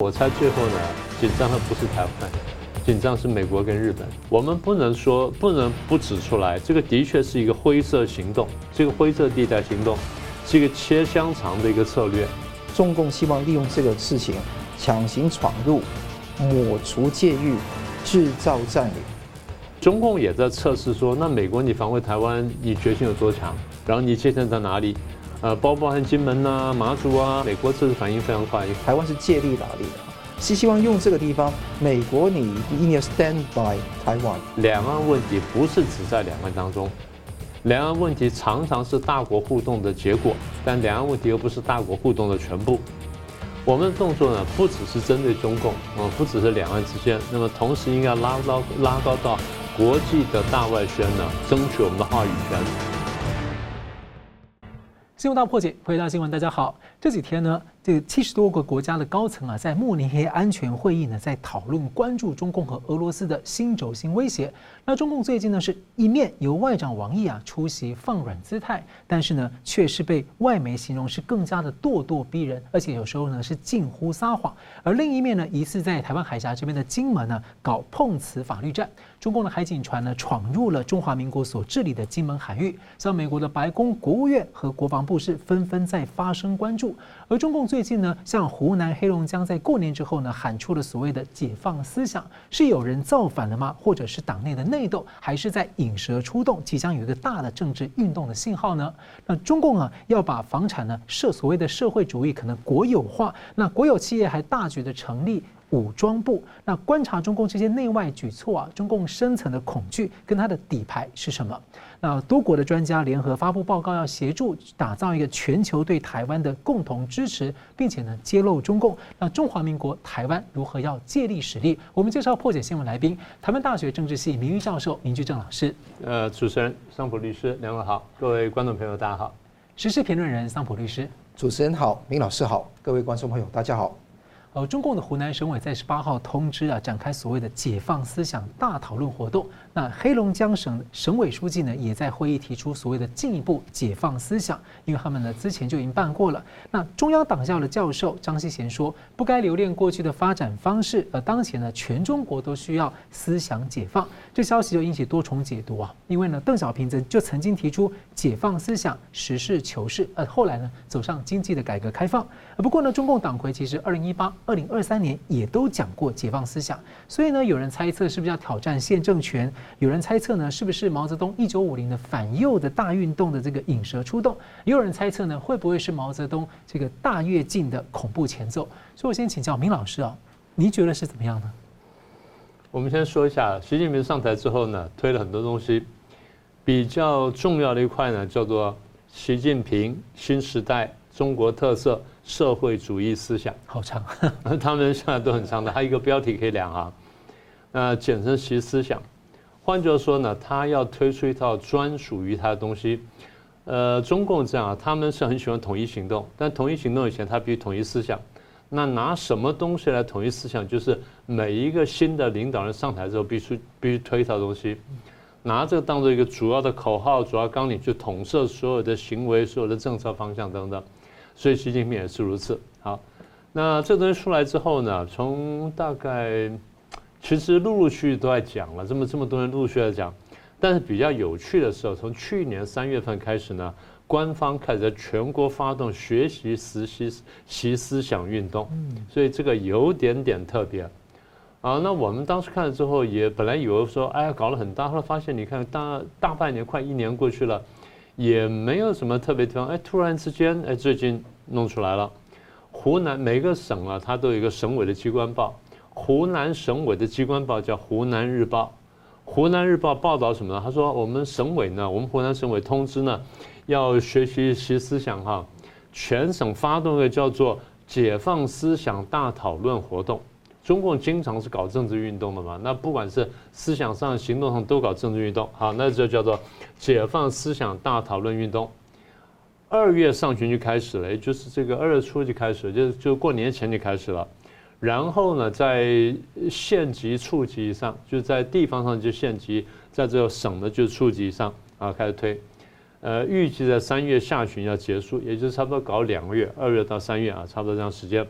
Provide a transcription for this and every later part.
我猜最后呢，紧张的不是台湾，紧张是美国跟日本。我们不能说，不能不指出来，这个的确是一个灰色行动，这个灰色地带行动是一个切香肠的一个策略。中共希望利用这个事情强行闯入，抹除戒律，制造占领。中共也在测试说，那美国你防卫台湾，你决心有多强？然后你界限在哪里？呃，包包含金门呐、啊、马祖啊，美国这次反应非常快。台湾是借力打力的，是希望用这个地方，美国你一定要 stand by 台湾。两岸问题不是只在两岸当中，两岸问题常常是大国互动的结果，但两岸问题又不是大国互动的全部。我们的动作呢，不只是针对中共，呃，不只是两岸之间，那么同时应该拉高拉高到国际的大外宣呢，争取我们的话语权。新闻大破解，回答新闻，大家好。这几天呢，这七十多个国家的高层啊，在慕尼黑安全会议呢，在讨论关注中共和俄罗斯的新轴心威胁。那中共最近呢，是一面由外长王毅啊出席放软姿态，但是呢，却是被外媒形容是更加的咄咄逼人，而且有时候呢是近乎撒谎。而另一面呢，疑似在台湾海峡这边的金门呢，搞碰瓷法律战。中共的海警船呢，闯入了中华民国所治理的金门海域，像美国的白宫、国务院和国防部是纷纷在发声关注。而中共最近呢，向湖南、黑龙江在过年之后呢，喊出了所谓的解放思想，是有人造反了吗？或者是党内的内斗，还是在引蛇出洞，即将有一个大的政治运动的信号呢？那中共啊，要把房产呢设所谓的社会主义可能国有化，那国有企业还大举的成立。武装部，那观察中共这些内外举措啊，中共深层的恐惧跟它的底牌是什么？那多国的专家联合发布报告，要协助打造一个全球对台湾的共同支持，并且呢揭露中共。那中华民国台湾如何要借力使力？我们介绍破解新闻来宾，台湾大学政治系名誉教授明居正老师。呃，主持人桑普律师，两位好，各位观众朋友大家好。时事评论人桑普律师，主持人好，明老师好，各位观众朋友大家好。呃，中共的湖南省委在十八号通知啊，展开所谓的解放思想大讨论活动。那黑龙江省省委书记呢，也在会议提出所谓的进一步解放思想，因为他们呢之前就已经办过了。那中央党校的教授张希贤说，不该留恋过去的发展方式，而当前呢，全中国都需要思想解放。这消息就引起多重解读啊，因为呢，邓小平曾就曾经提出解放思想，实事求是，而后来呢，走上经济的改革开放。不过呢，中共党魁其实二零一八、二零二三年也都讲过解放思想，所以呢，有人猜测是不是要挑战现政权？有人猜测呢，是不是毛泽东一九五零的反右的大运动的这个引蛇出洞？也有人猜测呢，会不会是毛泽东这个大跃进的恐怖前奏？所以我先请教明老师啊，你觉得是怎么样呢？我们先说一下，习近平上台之后呢，推了很多东西，比较重要的一块呢，叫做习近平新时代中国特色社会主义思想。好长，他们现在都很长的，还有一个标题可以两行，那简称习思想。换句话说呢，他要推出一套专属于他的东西。呃，中共这样，他们是很喜欢统一行动，但统一行动以前，他必须统一思想。那拿什么东西来统一思想？就是每一个新的领导人上台之后，必须必须推一套东西，拿这个当做一个主要的口号、主要纲领，去统摄所有的行为、所有的政策方向等等。所以习近平也是如此。好，那这东西出来之后呢，从大概。其实陆陆续续都在讲了，这么这么多人陆续在讲，但是比较有趣的时候，从去年三月份开始呢，官方开始在全国发动学习实习习思想运动，所以这个有点点特别。啊，那我们当时看了之后，也本来以为说，哎呀，搞了很大，后来发现，你看大大半年快一年过去了，也没有什么特别地方，哎，突然之间，哎，最近弄出来了，湖南每个省啊，它都有一个省委的机关报。湖南省委的机关报叫《湖南日报》，《湖南日报》报道什么呢？他说：“我们省委呢，我们湖南省委通知呢，要学习习思想哈，全省发动一个叫做‘解放思想大讨论’活动。中共经常是搞政治运动的嘛，那不管是思想上、行动上都搞政治运动。好，那就叫做‘解放思想大讨论运动’。二月上旬就开始了，也就是这个二月初就开始，就就过年前就开始了。”然后呢，在县级、处级以上，就在地方上就县级，在这个省的就处级以上啊，开始推。呃，预计在三月下旬要结束，也就是差不多搞两个月，二月到三月啊，差不多这样时间。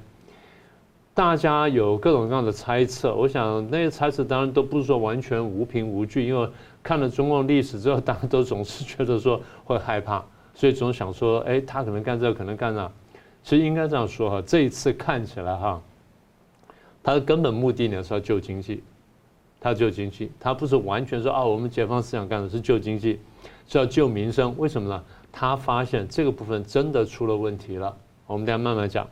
大家有各种各样的猜测。我想那些猜测当然都不是说完全无凭无据，因为看了中共历史之后，大家都总是觉得说会害怕，所以总想说，哎，他可能干这，可能干那。其实应该这样说哈，这一次看起来哈，他的根本目的呢是要救经济，他救经济，他不是完全说啊，我们解放思想干的是救经济，是要救民生。为什么呢？他发现这个部分真的出了问题了。我们等下慢慢讲。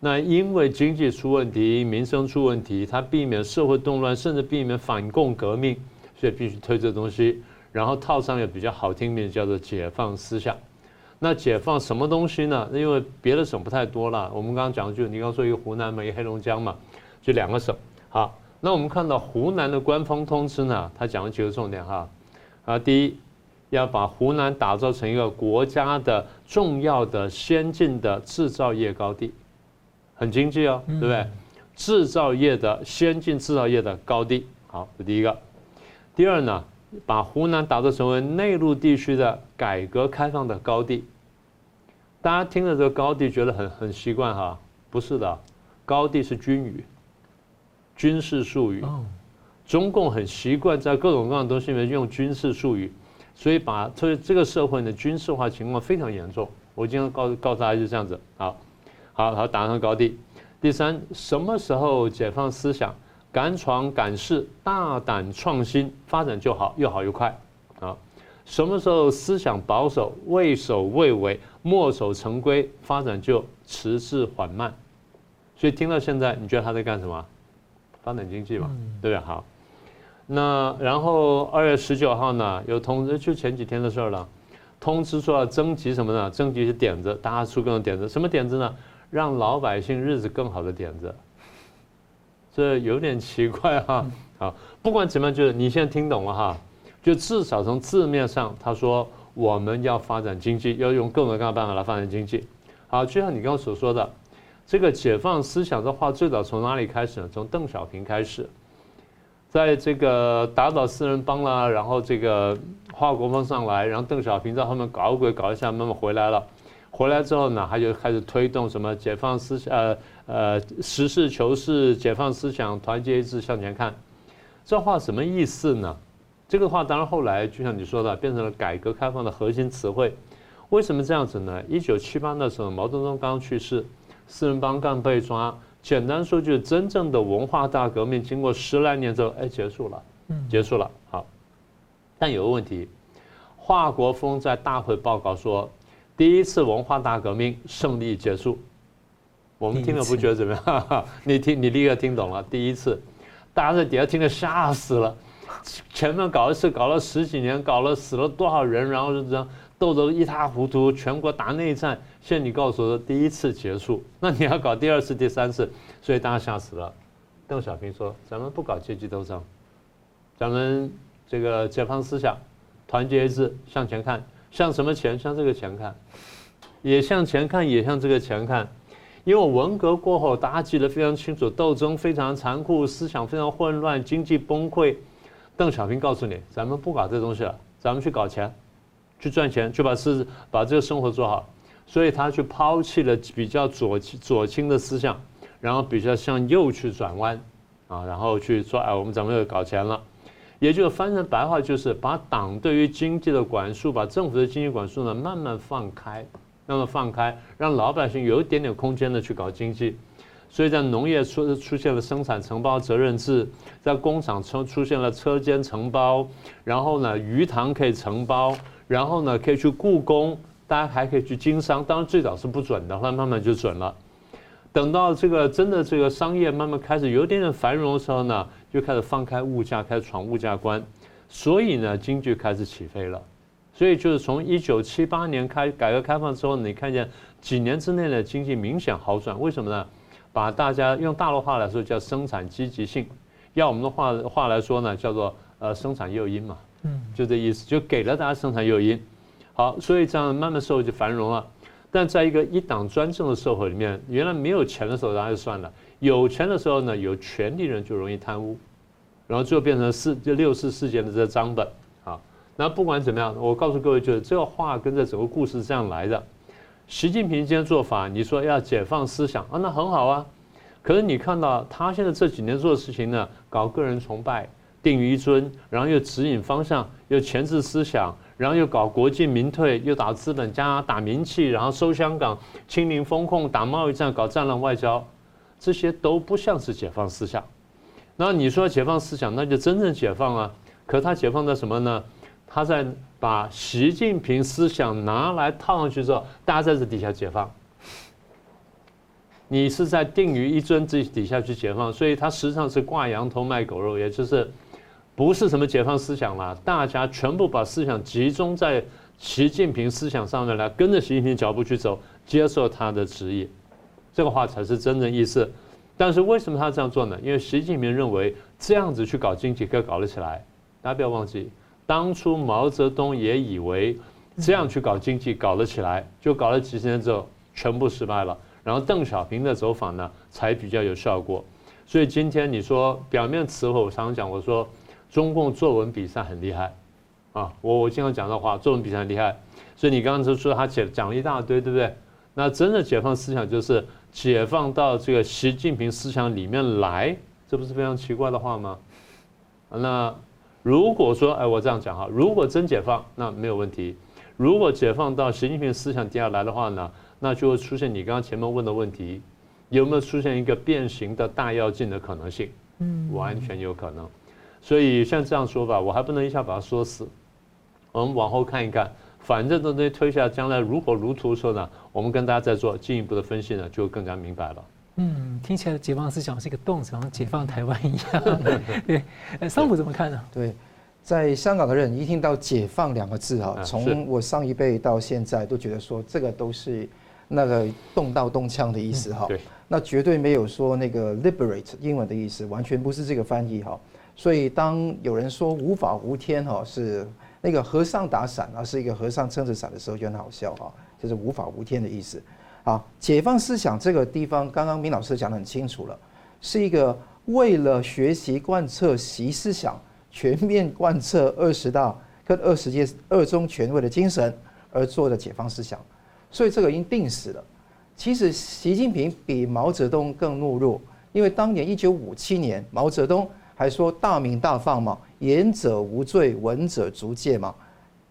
那因为经济出问题，民生出问题，他避免社会动乱，甚至避免反共革命，所以必须推这东西，然后套上一个比较好听名叫做解放思想。那解放什么东西呢？因为别的省不太多了。我们刚刚讲的就你刚说一个湖南嘛，一个黑龙江嘛，就两个省。好，那我们看到湖南的官方通知呢，他讲了几个重点哈。啊，第一，要把湖南打造成一个国家的重要的先进的制造业高地。很经济哦，对不对？制造业的先进制造业的高地，好，这第一个。第二呢，把湖南打造成为内陆地区的改革开放的高地。大家听了这个高地，觉得很很习惯哈？不是的，高地是军语，军事术语。中共很习惯在各种各样的东西里面用军事术语，所以把这这个社会的军事化情况非常严重。我经常告告诉大家就这样子，好。好，好，打上高地。第三，什么时候解放思想，敢闯敢试，大胆创新，发展就好，又好又快。啊，什么时候思想保守，畏首畏尾，墨守成规，发展就迟滞缓慢。所以听到现在，你觉得他在干什么？发展经济嘛，对不对？好，那然后二月十九号呢，有通知，就前几天的事儿了，通知说要征集什么呢？征集些点子，大家出各种点子，什么点子呢？让老百姓日子更好的点子，这有点奇怪哈。好，不管怎么样，就是你现在听懂了哈，就至少从字面上，他说我们要发展经济，要用各种各样的办法来发展经济。好，就像你刚刚所说的，这个解放思想的话，最早从哪里开始呢？从邓小平开始，在这个打倒四人帮啦，然后这个华国锋上来，然后邓小平在后面搞鬼搞一下，慢慢回来了。回来之后呢，他就开始推动什么解放思想，呃呃，实事求是，解放思想，团结一致向前看。这话什么意思呢？这个话当然后来就像你说的，变成了改革开放的核心词汇。为什么这样子呢？一九七八那时候，毛泽东刚去世，四人帮刚被抓。简单说，就是真正的文化大革命，经过十来年之后，哎，结束了，结束了。好，但有个问题，华国锋在大会报告说。第一次文化大革命胜利结束，我们听了不觉得怎么样？你听，你立刻听懂了。第一次，大家在底下听得吓死了。前面搞一次，搞了十几年，搞了死了多少人，然后就这样斗得一塌糊涂，全国打内战。现在你告诉我说第一次结束，那你要搞第二次、第三次，所以大家吓死了。邓小平说：“咱们不搞阶级斗争，咱们这个解放思想，团结一致，向前看。”向什么前？向这个前看，也向前看，也向这个前看。因为文革过后，大家记得非常清楚，斗争非常残酷，思想非常混乱，经济崩溃。邓小平告诉你：“咱们不搞这东西了，咱们去搞钱，去赚钱，去把事把这个生活做好。”所以他去抛弃了比较左左倾的思想，然后比较向右去转弯，啊，然后去说：“哎，我们怎么又搞钱了。”也就是翻成白话，就是把党对于经济的管束，把政府的经济管束呢慢慢放开，慢慢放开，让老百姓有一点点空间的去搞经济。所以在农业出出现了生产承包责任制，在工厂出出现了车间承包，然后呢鱼塘可以承包，然后呢可以去故宫，大家还可以去经商。当然最早是不准的，后来慢慢就准了。等到这个真的这个商业慢慢开始有点点繁荣的时候呢。就开始放开物价，开始闯物价关，所以呢，经济开始起飞了。所以就是从一九七八年开改革开放之后，你看见几年之内的经济明显好转。为什么呢？把大家用大陆话来说叫生产积极性，要我们的话话来说呢，叫做呃生产诱因嘛。嗯，就这意思，就给了大家生产诱因。好，所以这样慢慢社会就繁荣了。但在一个一党专政的社会里面，原来没有钱的时候，大家就算了。有钱的时候呢，有权力人就容易贪污，然后最后变成四就六四事件的这个账本啊。那不管怎么样，我告诉各位，就是这个话跟这整个故事是这样来的。习近平今天做法，你说要解放思想啊，那很好啊。可是你看到他现在这几年做的事情呢，搞个人崇拜、定于一尊，然后又指引方向，又钳制思想，然后又搞国进民退，又打资本家、打名气，然后收香港、清零风控、打贸易战、搞战狼外交，这些都不像是解放思想。那你说解放思想，那就真正解放啊！可他解放的什么呢？他在把习近平思想拿来套上去之后，大家在这底下解放。你是在定于一尊这底下去解放，所以他实际上是挂羊头卖狗肉，也就是不是什么解放思想了。大家全部把思想集中在习近平思想上面来，跟着习近平脚步去走，接受他的旨意，这个话才是真正意思。但是为什么他这样做呢？因为习近平认为这样子去搞经济可以搞得起来。大家不要忘记，当初毛泽东也以为这样去搞经济搞得起来，就搞了几十年之后全部失败了。然后邓小平的走访呢，才比较有效果。所以今天你说表面词汇，我常常讲，我说中共作文比赛很厉害，啊，我我经常讲的话，作文比赛很厉害。所以你刚刚就说他解讲了一大堆，对不对？那真的解放思想就是解放到这个习近平思想里面来，这不是非常奇怪的话吗？那如果说，哎，我这样讲哈，如果真解放，那没有问题。如果解放到习近平思想底下来的话呢？那就会出现你刚刚前面问的问题，有没有出现一个变形的大跃进的可能性？嗯，完全有可能。所以像这样说吧，我还不能一下把它说死。我们往后看一看，反正这东西推下，将来如火如荼的时候呢，我们跟大家再做进一步的分析呢，就更加明白了。嗯，听起来解放思想是一个动词，好像解放台湾一样。对，桑普怎么看呢？对，在香港的人一听到“解放”两个字啊，从我上一辈到现在都觉得说这个都是。那个动刀动枪的意思哈，对那绝对没有说那个 liberate 英文的意思，完全不是这个翻译哈。所以当有人说无法无天哈，是那个和尚打伞啊，是一个和尚撑着伞的时候就很好笑哈，就是无法无天的意思。好，解放思想这个地方，刚刚明老师讲得很清楚了，是一个为了学习贯彻习思想，全面贯彻二十大跟二十届二中全会的精神而做的解放思想。所以这个已经定死了。其实习近平比毛泽东更懦弱，因为当年一九五七年，毛泽东还说大鸣大放嘛，言者无罪，闻者足戒嘛。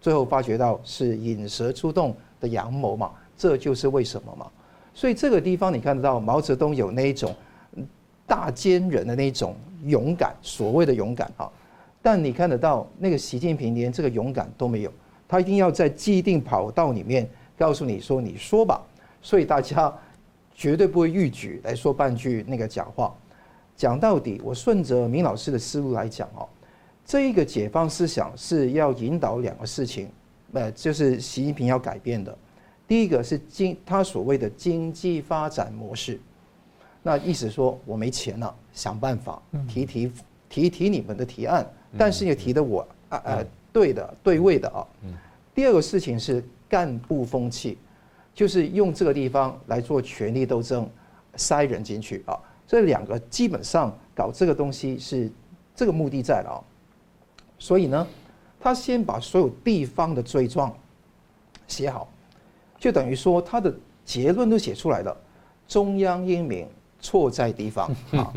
最后发觉到是引蛇出洞的阳谋嘛，这就是为什么嘛。所以这个地方你看得到毛泽东有那一种大奸人的那种勇敢，所谓的勇敢啊。但你看得到那个习近平连这个勇敢都没有，他一定要在既定跑道里面。告诉你说，你说吧，所以大家绝对不会逾矩来说半句那个假话。讲到底，我顺着明老师的思路来讲哦，这一个解放思想是要引导两个事情，呃，就是习近平要改变的。第一个是经他所谓的经济发展模式，那意思说我没钱了，想办法提提提提你们的提案，但是也提的我啊呃对的对位的啊。第二个事情是。干部风气，就是用这个地方来做权力斗争，塞人进去啊。这两个基本上搞这个东西是这个目的在了啊。所以呢，他先把所有地方的罪状写好，就等于说他的结论都写出来了。中央英明，错在地方 啊。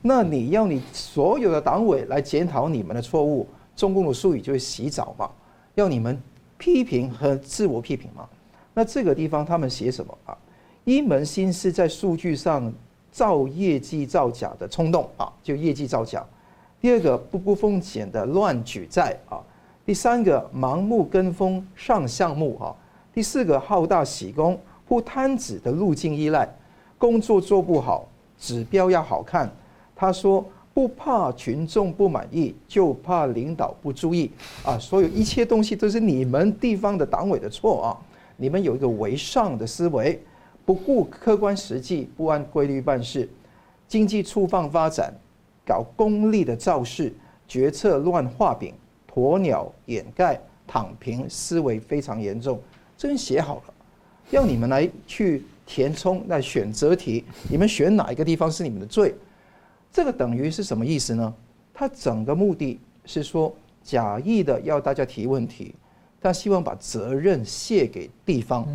那你要你所有的党委来检讨你们的错误，中共的术语就是洗澡嘛，要你们。批评和自我批评嘛，那这个地方他们写什么啊？一门心思在数据上造业绩造假的冲动啊，就业绩造假。第二个不顾风险的乱举债啊。第三个盲目跟风上项目啊。第四个好大喜功不摊子的路径依赖，工作做不好，指标要好看。他说。不怕群众不满意，就怕领导不注意啊！所有一切东西都是你们地方的党委的错啊！你们有一个为上的思维，不顾客观实际，不按规律办事，经济粗放发展，搞功利的造势，决策乱画饼，鸵鸟掩盖，躺平思维非常严重。这边写好了，要你们来去填充那选择题，你们选哪一个地方是你们的罪？这个等于是什么意思呢？他整个目的是说假意的要大家提问题，他希望把责任卸给地方，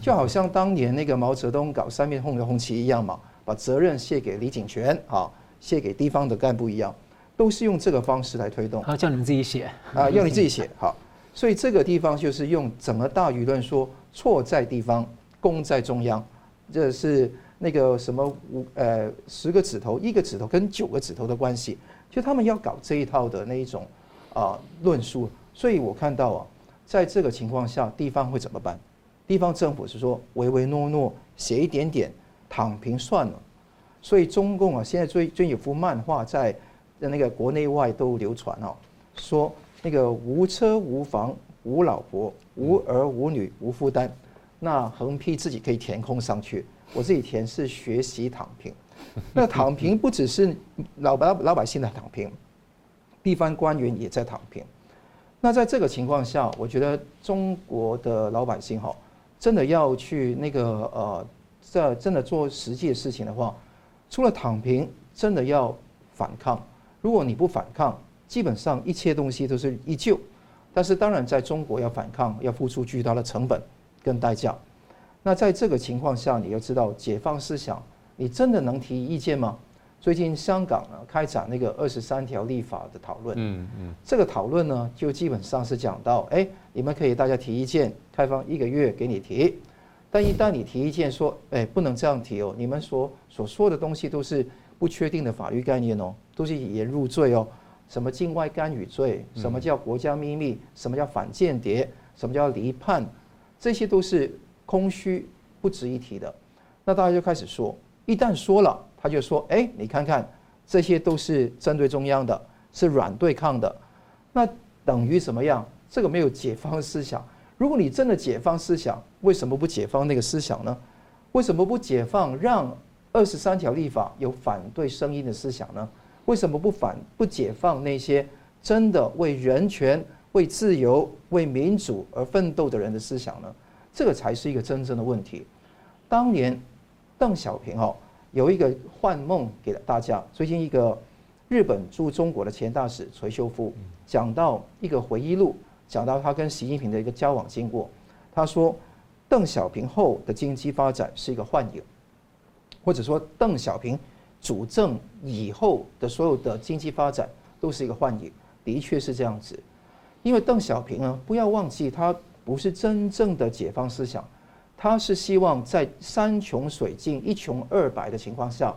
就好像当年那个毛泽东搞三面红的红旗一样嘛。把责任卸给李井泉，啊，卸给地方的干部一样，都是用这个方式来推动。啊，叫你们自己写啊，要你自己写。好，所以这个地方就是用整个大舆论说错在地方，功在中央，这是那个什么五呃十个指头，一个指头跟九个指头的关系，就他们要搞这一套的那一种啊论述。所以我看到啊，在这个情况下，地方会怎么办？地方政府是说唯唯诺诺，写一点点。躺平算了，所以中共啊，现在最最有幅漫画在那个国内外都流传哦，说那个无车无房无老婆无儿无女无负担，那横批自己可以填空上去，我自己填是学习躺平。那躺平不只是老百老百姓的躺平，地方官员也在躺平。那在这个情况下，我觉得中国的老百姓哈，真的要去那个呃。这真的做实际的事情的话，除了躺平，真的要反抗。如果你不反抗，基本上一切东西都是依旧。但是当然，在中国要反抗，要付出巨大的成本跟代价。那在这个情况下，你要知道，解放思想，你真的能提意见吗？最近香港呢开展那个二十三条立法的讨论，嗯嗯，这个讨论呢就基本上是讲到，哎，你们可以大家提意见，开放一个月给你提。但一旦你提意见说，哎，不能这样提哦，你们所所说的东西都是不确定的法律概念哦，都是以言入罪哦。什么境外干预罪？什么叫国家秘密？什么叫反间谍？什么叫离叛？这些都是空虚，不值一提的。那大家就开始说，一旦说了，他就说，哎，你看看，这些都是针对中央的，是软对抗的。那等于什么样？这个没有解放思想。如果你真的解放思想，为什么不解放那个思想呢？为什么不解放让二十三条立法有反对声音的思想呢？为什么不反不解放那些真的为人权、为自由、为民主而奋斗的人的思想呢？这个才是一个真正的问题。当年邓小平哦有一个幻梦给了大家。最近一个日本驻中国的前大使垂秀夫讲到一个回忆录。讲到他跟习近平的一个交往经过，他说，邓小平后的经济发展是一个幻影，或者说邓小平主政以后的所有的经济发展都是一个幻影，的确是这样子。因为邓小平呢，不要忘记他不是真正的解放思想，他是希望在山穷水尽、一穷二白的情况下，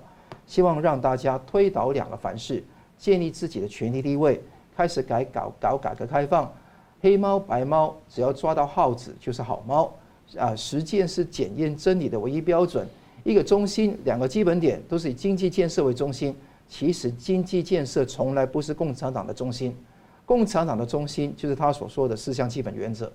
希望让大家推倒两个凡是，建立自己的权力地位，开始改搞搞改革开放。黑猫白猫，只要抓到耗子就是好猫，啊，实践是检验真理的唯一标准。一个中心，两个基本点都是以经济建设为中心。其实经济建设从来不是共产党的中心，共产党的中心就是他所说的四项基本原则，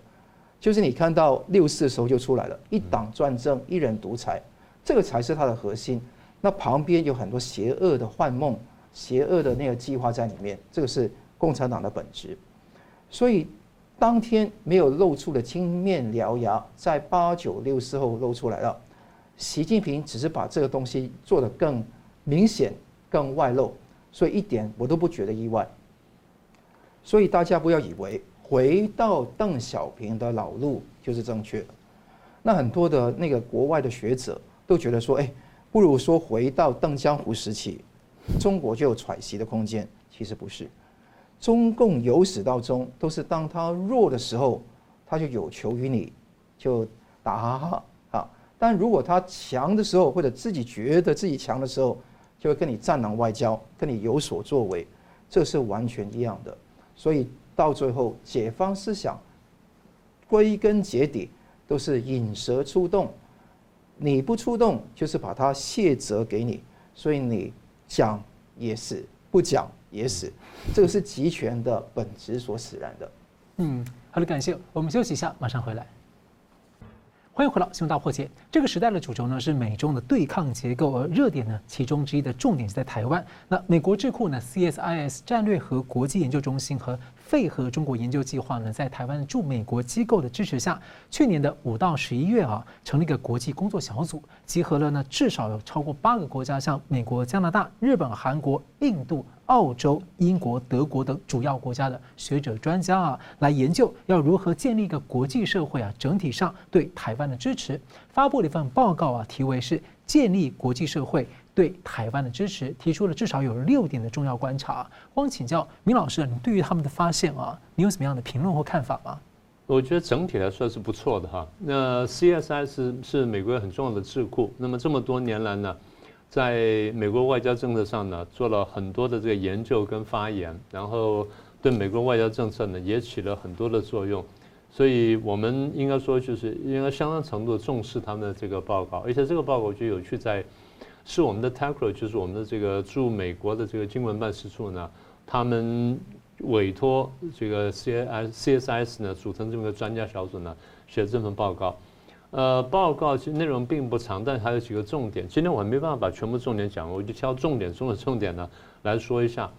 就是你看到六四的时候就出来了，一党专政，一人独裁，这个才是它的核心。那旁边有很多邪恶的幻梦、邪恶的那个计划在里面，这个是共产党的本质。所以。当天没有露出的青面獠牙，在八九六四后露出来了。习近平只是把这个东西做得更明显、更外露，所以一点我都不觉得意外。所以大家不要以为回到邓小平的老路就是正确的。那很多的那个国外的学者都觉得说，哎，不如说回到邓江湖时期，中国就有喘息的空间。其实不是。中共由始到终都是当他弱的时候，他就有求于你，就打哈哈啊。但如果他强的时候，或者自己觉得自己强的时候，就会跟你战狼外交，跟你有所作为，这是完全一样的。所以到最后，解放思想归根结底都是引蛇出洞，你不出动，就是把它卸责给你。所以你讲也是，不讲。也死，这个是集权的本质所使然的。嗯，好的，感谢。我们休息一下，马上回来。欢迎回到《新闻大破解》。这个时代的主轴呢是美中的对抗结构，而热点呢其中之一的重点是在台湾。那美国智库呢 CSIS 战略和国际研究中心和废核中国研究计划呢，在台湾驻美国机构的支持下，去年的五到十一月啊，成立一个国际工作小组，集合了呢至少有超过八个国家，像美国、加拿大、日本、韩国、印度。澳洲、英国、德国等主要国家的学者专家啊，来研究要如何建立一个国际社会啊，整体上对台湾的支持，发布了一份报告啊，题为是《建立国际社会对台湾的支持，提出了至少有六点的重要观察。光请教明老师，你对于他们的发现啊，你有什么样的评论或看法吗？我觉得整体来说是不错的哈。那 CSS 是是美国很重要的智库，那么这么多年来呢，在美国外交政策上呢，做了很多的这个研究跟发言，然后对美国外交政策呢也起了很多的作用。所以我们应该说，就是应该相当程度重视他们的这个报告，而且这个报告我觉得有趣在，是我们的 TACRO，就是我们的这个驻美国的这个经文办事处呢，他们。委托这个 C S C S S 呢组成这么个专家小组呢写这份报告，呃，报告其实内容并不长，但还有几个重点。今天我还没办法把全部重点讲，我就挑重点中的重点呢来说一下。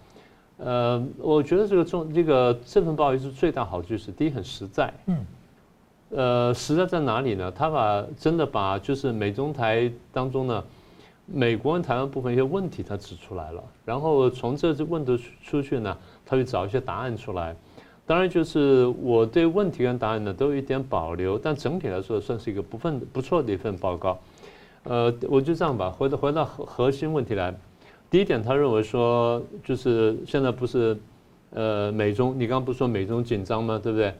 呃，我觉得这个重这个这份报告是最大好处是第一很实在，嗯，呃，实在在哪里呢？他把真的把就是美中台当中呢。美国跟台湾部分一些问题，他指出来了，然后从这这问题出出去呢，他去找一些答案出来。当然，就是我对问题跟答案呢都有一点保留，但整体来说算是一个不分不错的一份报告。呃，我就这样吧，回到回到核核心问题来。第一点，他认为说，就是现在不是呃美中，你刚刚不是说美中紧张吗？对不对？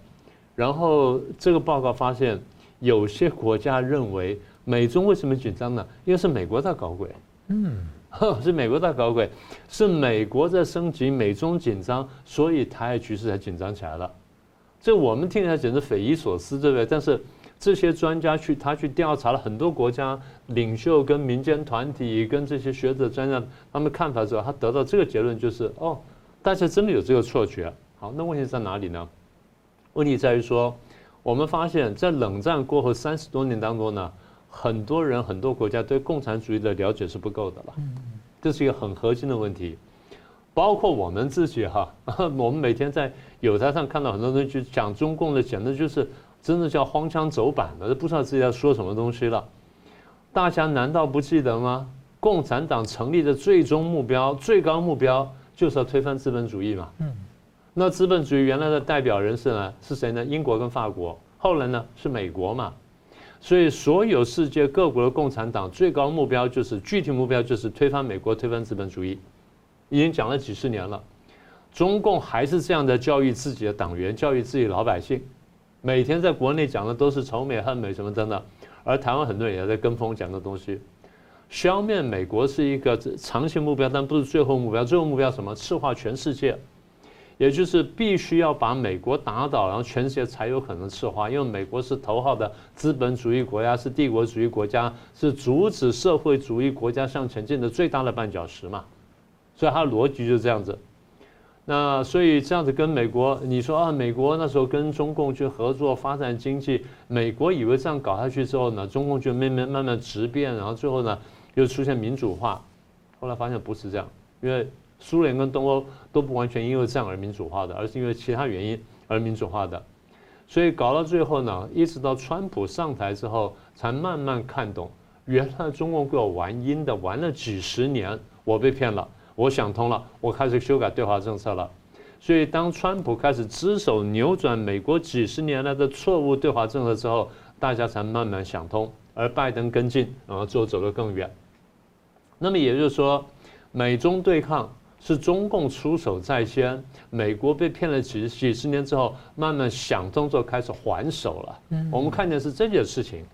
然后这个报告发现，有些国家认为。美中为什么紧张呢？因为是美国在搞鬼，嗯，是美国在搞鬼，是美国在升级，美中紧张，所以台海局势才紧张起来了。这我们听起来简直匪夷所思，对不对？但是这些专家去，他去调查了很多国家领袖、跟民间团体、跟这些学者专家他们看法之后，他得到这个结论就是：哦，大家真的有这个错觉。好，那问题在哪里呢？问题在于说，我们发现，在冷战过后三十多年当中呢。很多人、很多国家对共产主义的了解是不够的了，这是一个很核心的问题。包括我们自己哈，我们每天在友台上看到很多东西，讲中共的，简直就是真的叫荒腔走板的，都不知道自己在说什么东西了。大家难道不记得吗？共产党成立的最终目标、最高目标就是要推翻资本主义嘛。嗯那资本主义原来的代表人士呢是谁呢？英国跟法国，后来呢是美国嘛。所以，所有世界各国的共产党最高目标就是具体目标就是推翻美国、推翻资本主义，已经讲了几十年了。中共还是这样的教育自己的党员、教育自己老百姓，每天在国内讲的都是仇美、恨美什么等等，而台湾很多人也在跟风讲的东西。消灭美国是一个长期目标，但不是最后目标。最后目标什么？赤化全世界。也就是必须要把美国打倒，然后全世界才有可能赤化，因为美国是头号的资本主义国家，是帝国主义国家，是阻止社会主义国家向前进的最大的绊脚石嘛。所以它的逻辑就是这样子。那所以这样子跟美国，你说啊，美国那时候跟中共去合作发展经济，美国以为这样搞下去之后呢，中共就慢慢慢慢质变，然后最后呢又出现民主化，后来发现不是这样，因为。苏联跟东欧都不完全因为这样而民主化的，而是因为其他原因而民主化的。所以搞到最后呢，一直到川普上台之后，才慢慢看懂，原来中共给我玩阴的，玩了几十年，我被骗了，我想通了，我开始修改对华政策了。所以当川普开始只手扭转美国几十年来的错误对华政策之后，大家才慢慢想通，而拜登跟进，然后最后走得更远。那么也就是说，美中对抗。是中共出手在先，美国被骗了几几十年之后，慢慢想动作开始还手了。嗯我们看见是这件事情。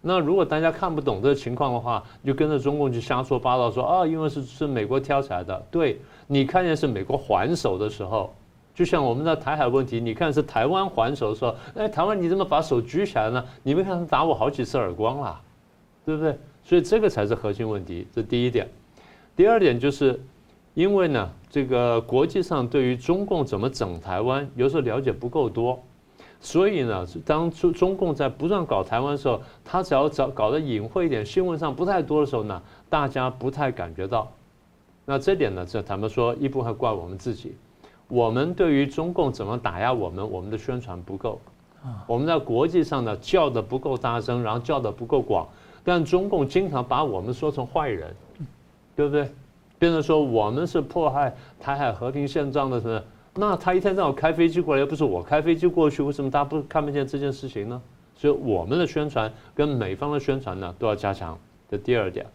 那如果大家看不懂这个情况的话，就跟着中共去瞎说八道说，说啊，因为是是美国挑起来的。对，你看见是美国还手的时候，就像我们的台海问题，你看是台湾还手的时候，哎，台湾你怎么把手举起来呢？你没看他打我好几次耳光了，对不对？所以这个才是核心问题，这第一点。第二点就是。因为呢，这个国际上对于中共怎么整台湾，有时候了解不够多，所以呢，当中中共在不断搞台湾的时候，他只要找搞得隐晦一点，新闻上不太多的时候呢，大家不太感觉到。那这点呢，这坦白说，一部分怪我们自己，我们对于中共怎么打压我们，我们的宣传不够，我们在国际上呢叫得不够大声，然后叫得不够广，但中共经常把我们说成坏人，对不对？变成说我们是迫害台海和平现状的是？那他一天到晚开飞机过来，又不是我开飞机过去，为什么大家不看不见这件事情呢？所以我们的宣传跟美方的宣传呢都要加强。这第二点，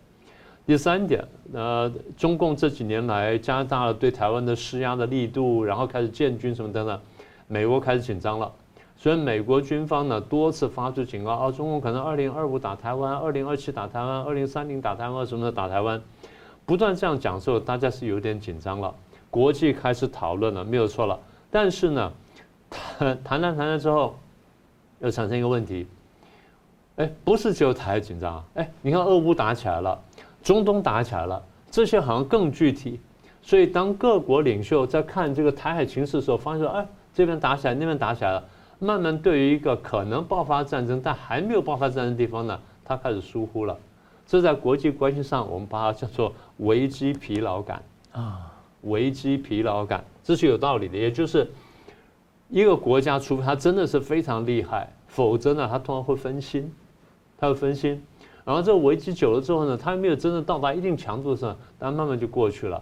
第三点，呃，中共这几年来加大了对台湾的施压的力度，然后开始建军什么等等，美国开始紧张了。所以美国军方呢多次发出警告啊，中共可能二零二五打台湾，二零二七打台湾，二零三零打台湾，什么的打台湾，不断这样讲之后，大家是有点紧张了。国际开始讨论了，没有错了。但是呢，谈谈谈谈了之后，又产生一个问题，哎，不是只有台紧张，哎，你看俄乌打起来了，中东打起来了，这些好像更具体。所以当各国领袖在看这个台海情势的时候，发现说，哎，这边打起来，那边打起来了。慢慢，对于一个可能爆发战争但还没有爆发战争的地方呢，他开始疏忽了。这在国际关系上，我们把它叫做危机疲劳感啊，危机疲劳感，这是有道理的。也就是一个国家，除非它真的是非常厉害，否则呢，它通常会分心，它会分心。然后这个危机久了之后呢，它还没有真正到达一定强度的时候，但慢慢就过去了。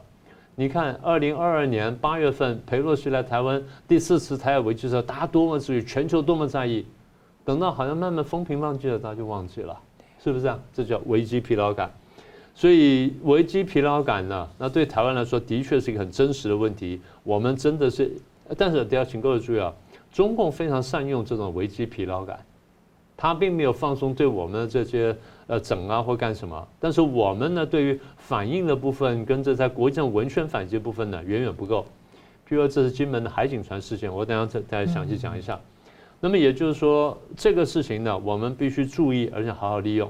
你看，二零二二年八月份，裴洛西来台湾第四次台海危机的时候，大家多么注意，全球多么在意。等到好像慢慢风平浪静了，大家就忘记了，是不是这样？这叫危机疲劳感。所以危机疲劳感呢，那对台湾来说，的确是一个很真实的问题。我们真的是，但是得要请各位注意啊，中共非常善用这种危机疲劳感，他并没有放松对我们的这些。呃，整啊或干什么？但是我们呢，对于反应的部分，跟这在国际上文宣反击的部分呢，远远不够。譬如说，这是金门的海警船事件，我等下再再详细讲一下。那么也就是说，这个事情呢，我们必须注意，而且好好利用。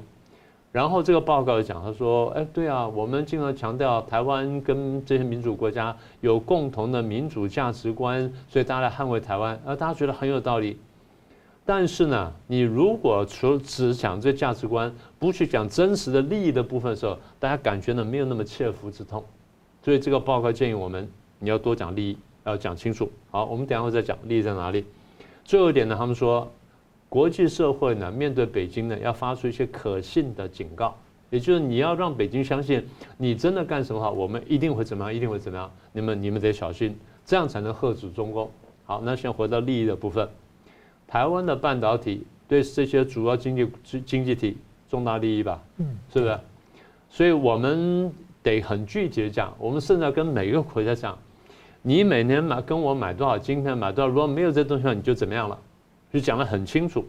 然后这个报告讲，他说，哎，对啊，我们经常强调台湾跟这些民主国家有共同的民主价值观，所以大家来捍卫台湾，而大家觉得很有道理。但是呢，你如果除只讲这价值观，不去讲真实的利益的部分的时候，大家感觉呢没有那么切肤之痛。所以这个报告建议我们，你要多讲利益，要讲清楚。好，我们等下会再讲利益在哪里。最后一点呢，他们说，国际社会呢面对北京呢要发出一些可信的警告，也就是你要让北京相信，你真的干什么好，我们一定会怎么样，一定会怎么样。你们你们得小心，这样才能遏制中共。好，那先回到利益的部分。台湾的半导体对这些主要经济经济体重大利益吧？嗯，是不是？所以我们得很具体的讲，我们甚至要跟每个国家讲，你每年买跟我买多少晶片，买多少，如果没有这东西，你就怎么样了？就讲得很清楚。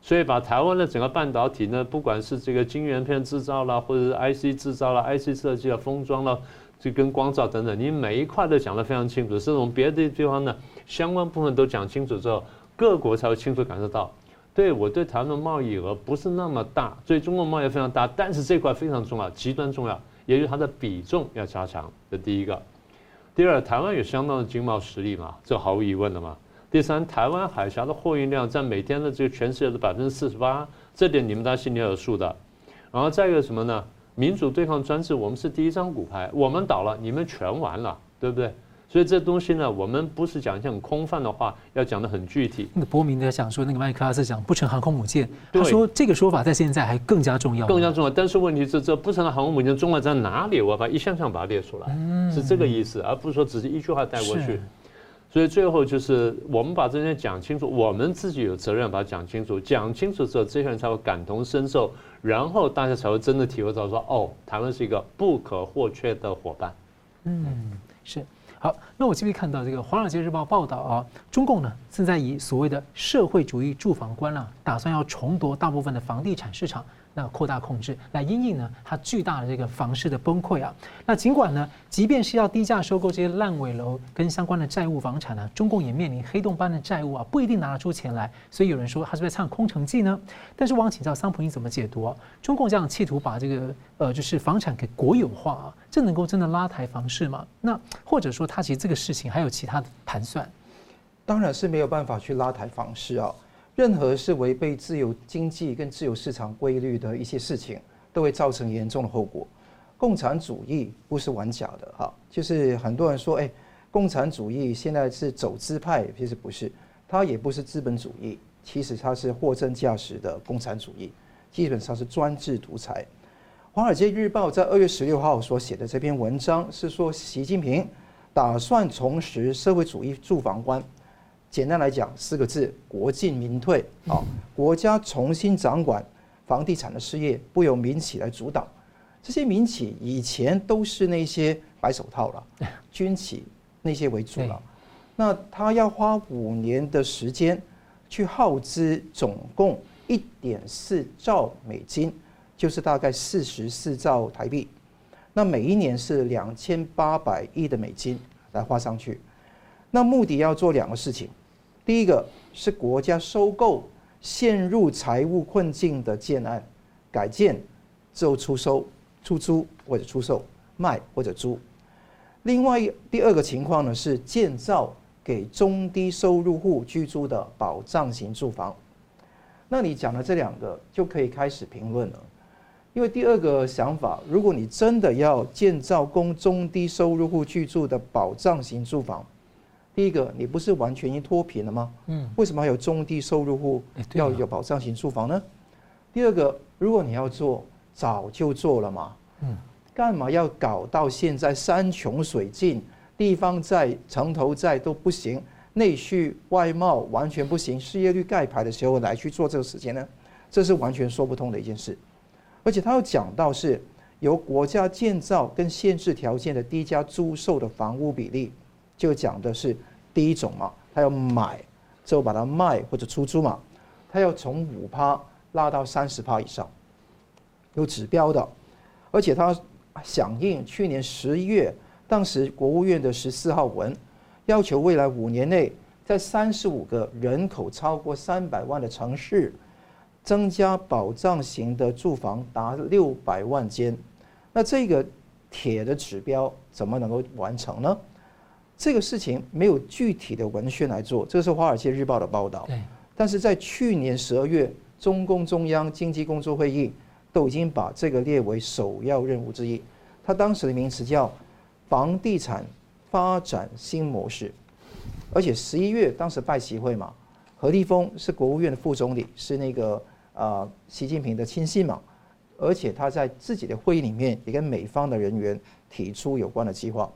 所以把台湾的整个半导体呢，不管是这个晶圆片制造啦，或者是 IC 制造啦、IC 设计啦、封装啦，就跟光照等等，你每一块都讲得非常清楚。甚至我们别的地方呢，相关部分都讲清楚之后。各国才会清楚感受到，对我对台湾的贸易额不是那么大，所以中国贸易非常大，但是这块非常重要，极端重要，也就是它的比重要加强。这第一个，第二，台湾有相当的经贸实力嘛，这毫无疑问的嘛。第三，台湾海峡的货运量占每天的这个全世界的百分之四十八，这点你们大家心里有数的。然后再一个什么呢？民主对抗专制，我们是第一张骨牌，我们倒了，你们全完了，对不对？所以这东西呢，我们不是讲一些很空泛的话，要讲得很具体。那个伯明在想说，那个麦克阿瑟讲不成航空母舰，他说这个说法在现在还更加重要，更加重要。但是问题是，这不成的航空母舰重要在哪里？我要把一项项把它列出来，是这个意思，而不是说只是一句话带过去。所以最后就是我们把这些讲清楚，我们自己有责任把它讲清楚。讲清楚之后，这些人才会感同身受，然后大家才会真的体会到说，哦，台湾是一个不可或缺的伙伴。嗯，是。好，那我这边看到这个《华尔街日报》报道啊，中共呢正在以所谓的社会主义住房观啊，打算要重夺大部分的房地产市场。那扩大控制来因应呢，它巨大的这个房市的崩溃啊。那尽管呢，即便是要低价收购这些烂尾楼跟相关的债务房产呢，中共也面临黑洞般的债务啊，不一定拿得出钱来。所以有人说他是在唱空城计呢。但是我想请教桑普，你怎么解读啊？中共这样企图把这个呃，就是房产给国有化啊，这能够真的拉抬房市吗？那或者说他其实这个事情还有其他的盘算？当然是没有办法去拉抬房市啊。任何是违背自由经济跟自由市场规律的一些事情，都会造成严重的后果。共产主义不是玩假的哈，就是很多人说，哎，共产主义现在是走资派，其实不是，它也不是资本主义，其实它是货真价实的共产主义，基本上是专制独裁。《华尔街日报》在二月十六号所写的这篇文章是说，习近平打算重拾社会主义住房观。简单来讲，四个字：国进民退。啊，国家重新掌管房地产的事业，不由民企来主导。这些民企以前都是那些白手套了，军企那些为主了。那他要花五年的时间去耗资总共一点四兆美金，就是大概四十四兆台币。那每一年是两千八百亿的美金来花上去。那目的要做两个事情，第一个是国家收购陷入财务困境的建案，改建之后出售。出租或者出售，卖或者租。另外第二个情况呢，是建造给中低收入户居住的保障型住房。那你讲的这两个就可以开始评论了。因为第二个想法，如果你真的要建造供中低收入户居住的保障型住房，第一个你不是完全已经脱贫了吗？嗯，为什么还有中低收入户要有保障型住房呢？第二个，如果你要做。早就做了嘛，嗯，干嘛要搞到现在山穷水尽，地方债、城投债都不行，内需外贸完全不行，失业率盖牌的时候来去做这个事情呢？这是完全说不通的一件事。而且他要讲到是由国家建造跟限制条件的低价租售的房屋比例，就讲的是第一种嘛，他要买之后把它卖或者出租嘛，他要从五趴拉到三十趴以上。有指标的，而且他响应去年十一月，当时国务院的十四号文，要求未来五年内，在三十五个人口超过三百万的城市，增加保障型的住房达六百万间。那这个铁的指标怎么能够完成呢？这个事情没有具体的文宣来做，这是《华尔街日报》的报道。但是在去年十二月，中共中央经济工作会议。都已经把这个列为首要任务之一。他当时的名词叫“房地产发展新模式”，而且十一月当时拜习会嘛，何立峰是国务院的副总理，是那个啊习近平的亲信嘛，而且他在自己的会议里面也跟美方的人员提出有关的计划，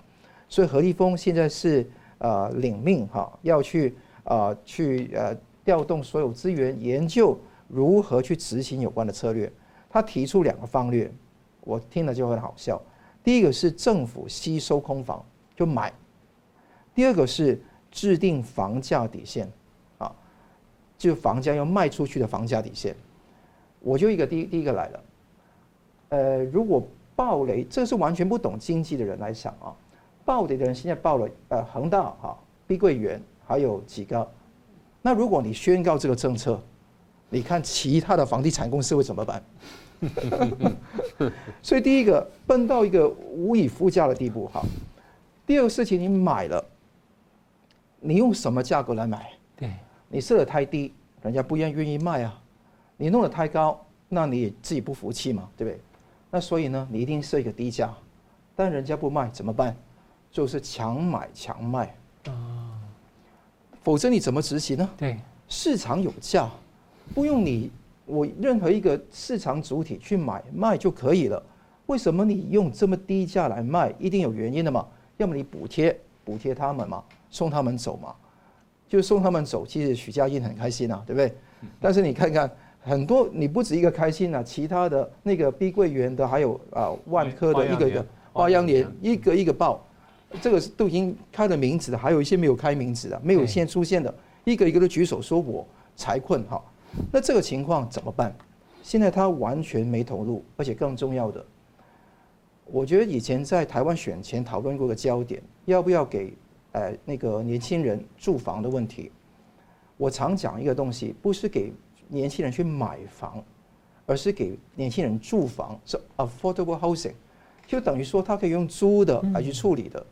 所以何立峰现在是啊领命哈，要去啊去呃调动所有资源，研究如何去执行有关的策略。他提出两个方略，我听了就很好笑。第一个是政府吸收空房就买，第二个是制定房价底线，啊，就房价要卖出去的房价底线。我就一个第一第一个来了，呃，如果暴雷，这是完全不懂经济的人来想啊，暴跌的人现在报了呃恒大哈、碧桂园还有几个，那如果你宣告这个政策。你看其他的房地产公司会怎么办？所以第一个笨到一个无以复加的地步哈。第二个事情，你买了，你用什么价格来买？对，你设的太低，人家不愿愿意卖啊。你弄得太高，那你也自己不服气嘛，对不对？那所以呢，你一定设一个低价，但人家不卖怎么办？就是强买强卖啊，否则你怎么执行呢？对，市场有价。不用你，我任何一个市场主体去买卖就可以了。为什么你用这么低价来卖？一定有原因的嘛。要么你补贴补贴他们嘛，送他们走嘛，就送他们走。其实许家印很开心啊，对不对？但是你看看很多，你不止一个开心啊，其他的那个碧桂园的，还有啊万科的一个一个花样年一个一个报，这个都已经开了名字的，还有一些没有开名字的，没有现在出现的，一个一个都举手说我财困哈。那这个情况怎么办？现在他完全没投入，而且更重要的，我觉得以前在台湾选前讨论过个焦点，要不要给呃那个年轻人住房的问题。我常讲一个东西，不是给年轻人去买房，而是给年轻人住房，是 affordable housing，就等于说他可以用租的来去处理的。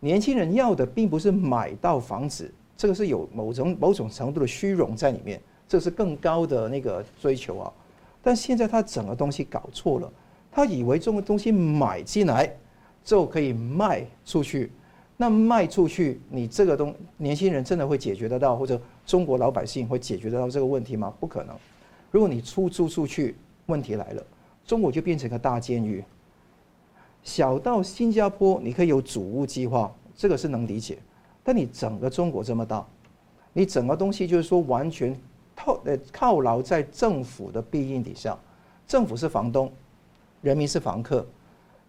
年轻人要的并不是买到房子，这个是有某种某种程度的虚荣在里面。这是更高的那个追求啊，但现在他整个东西搞错了，他以为这个东西买进来就可以卖出去，那卖出去你这个东年轻人真的会解决得到，或者中国老百姓会解决得到这个问题吗？不可能。如果你出租出去，问题来了，中国就变成个大监狱。小到新加坡，你可以有主屋计划，这个是能理解，但你整个中国这么大，你整个东西就是说完全。靠呃靠牢在政府的庇荫底下，政府是房东，人民是房客，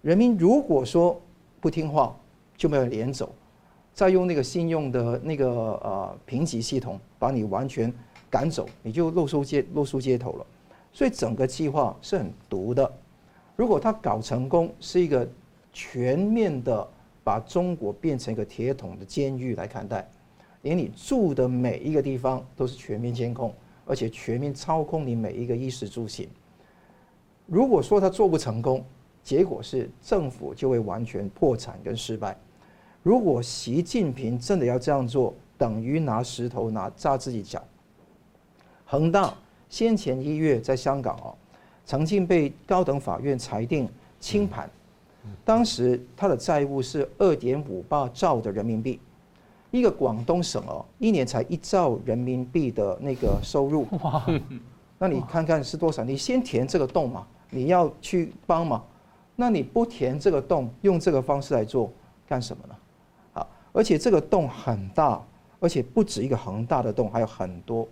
人民如果说不听话，就没有捡走，再用那个信用的那个呃评级系统把你完全赶走，你就露宿街露宿街头了。所以整个计划是很毒的。如果他搞成功，是一个全面的把中国变成一个铁桶的监狱来看待，连你住的每一个地方都是全面监控，而且全面操控你每一个衣食住行。如果说他做不成功，结果是政府就会完全破产跟失败。如果习近平真的要这样做，等于拿石头拿砸自己脚。恒大先前一月在香港哦，曾经被高等法院裁定清盘，当时他的债务是二点五八兆的人民币。一个广东省哦，一年才一兆人民币的那个收入，那你看看是多少？你先填这个洞嘛。你要去帮忙，那你不填这个洞，用这个方式来做干什么呢？啊，而且这个洞很大，而且不止一个恒大的洞，还有很多。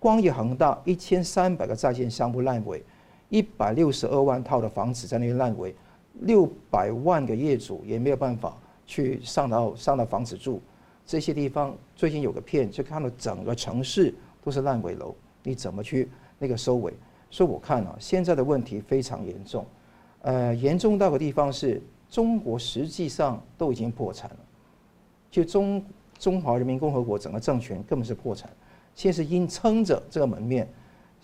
光一恒大一千三百个在建项目烂尾，一百六十二万套的房子在那边烂尾，六百万个业主也没有办法去上到上到房子住。这些地方最近有个片，就看到整个城市都是烂尾楼，你怎么去那个收尾？所以我看啊，现在的问题非常严重，呃，严重到的地方是中国实际上都已经破产了，就中中华人民共和国整个政权根本是破产，现在是硬撑着这个门面，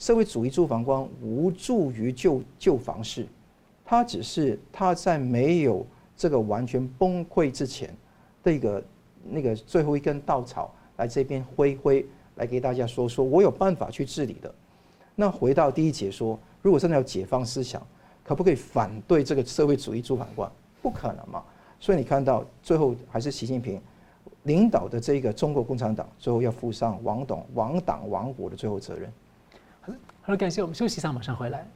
社会主义住房观无助于救救房市，它只是它在没有这个完全崩溃之前的一个那个最后一根稻草，来这边挥挥，来给大家说说我有办法去治理的。那回到第一节说，如果真的要解放思想，可不可以反对这个社会主义住房观？不可能嘛。所以你看到最后还是习近平领导的这个中国共产党，最后要负上亡党、亡党、亡国的最后责任。好了，感谢我们休息一下，马上回来。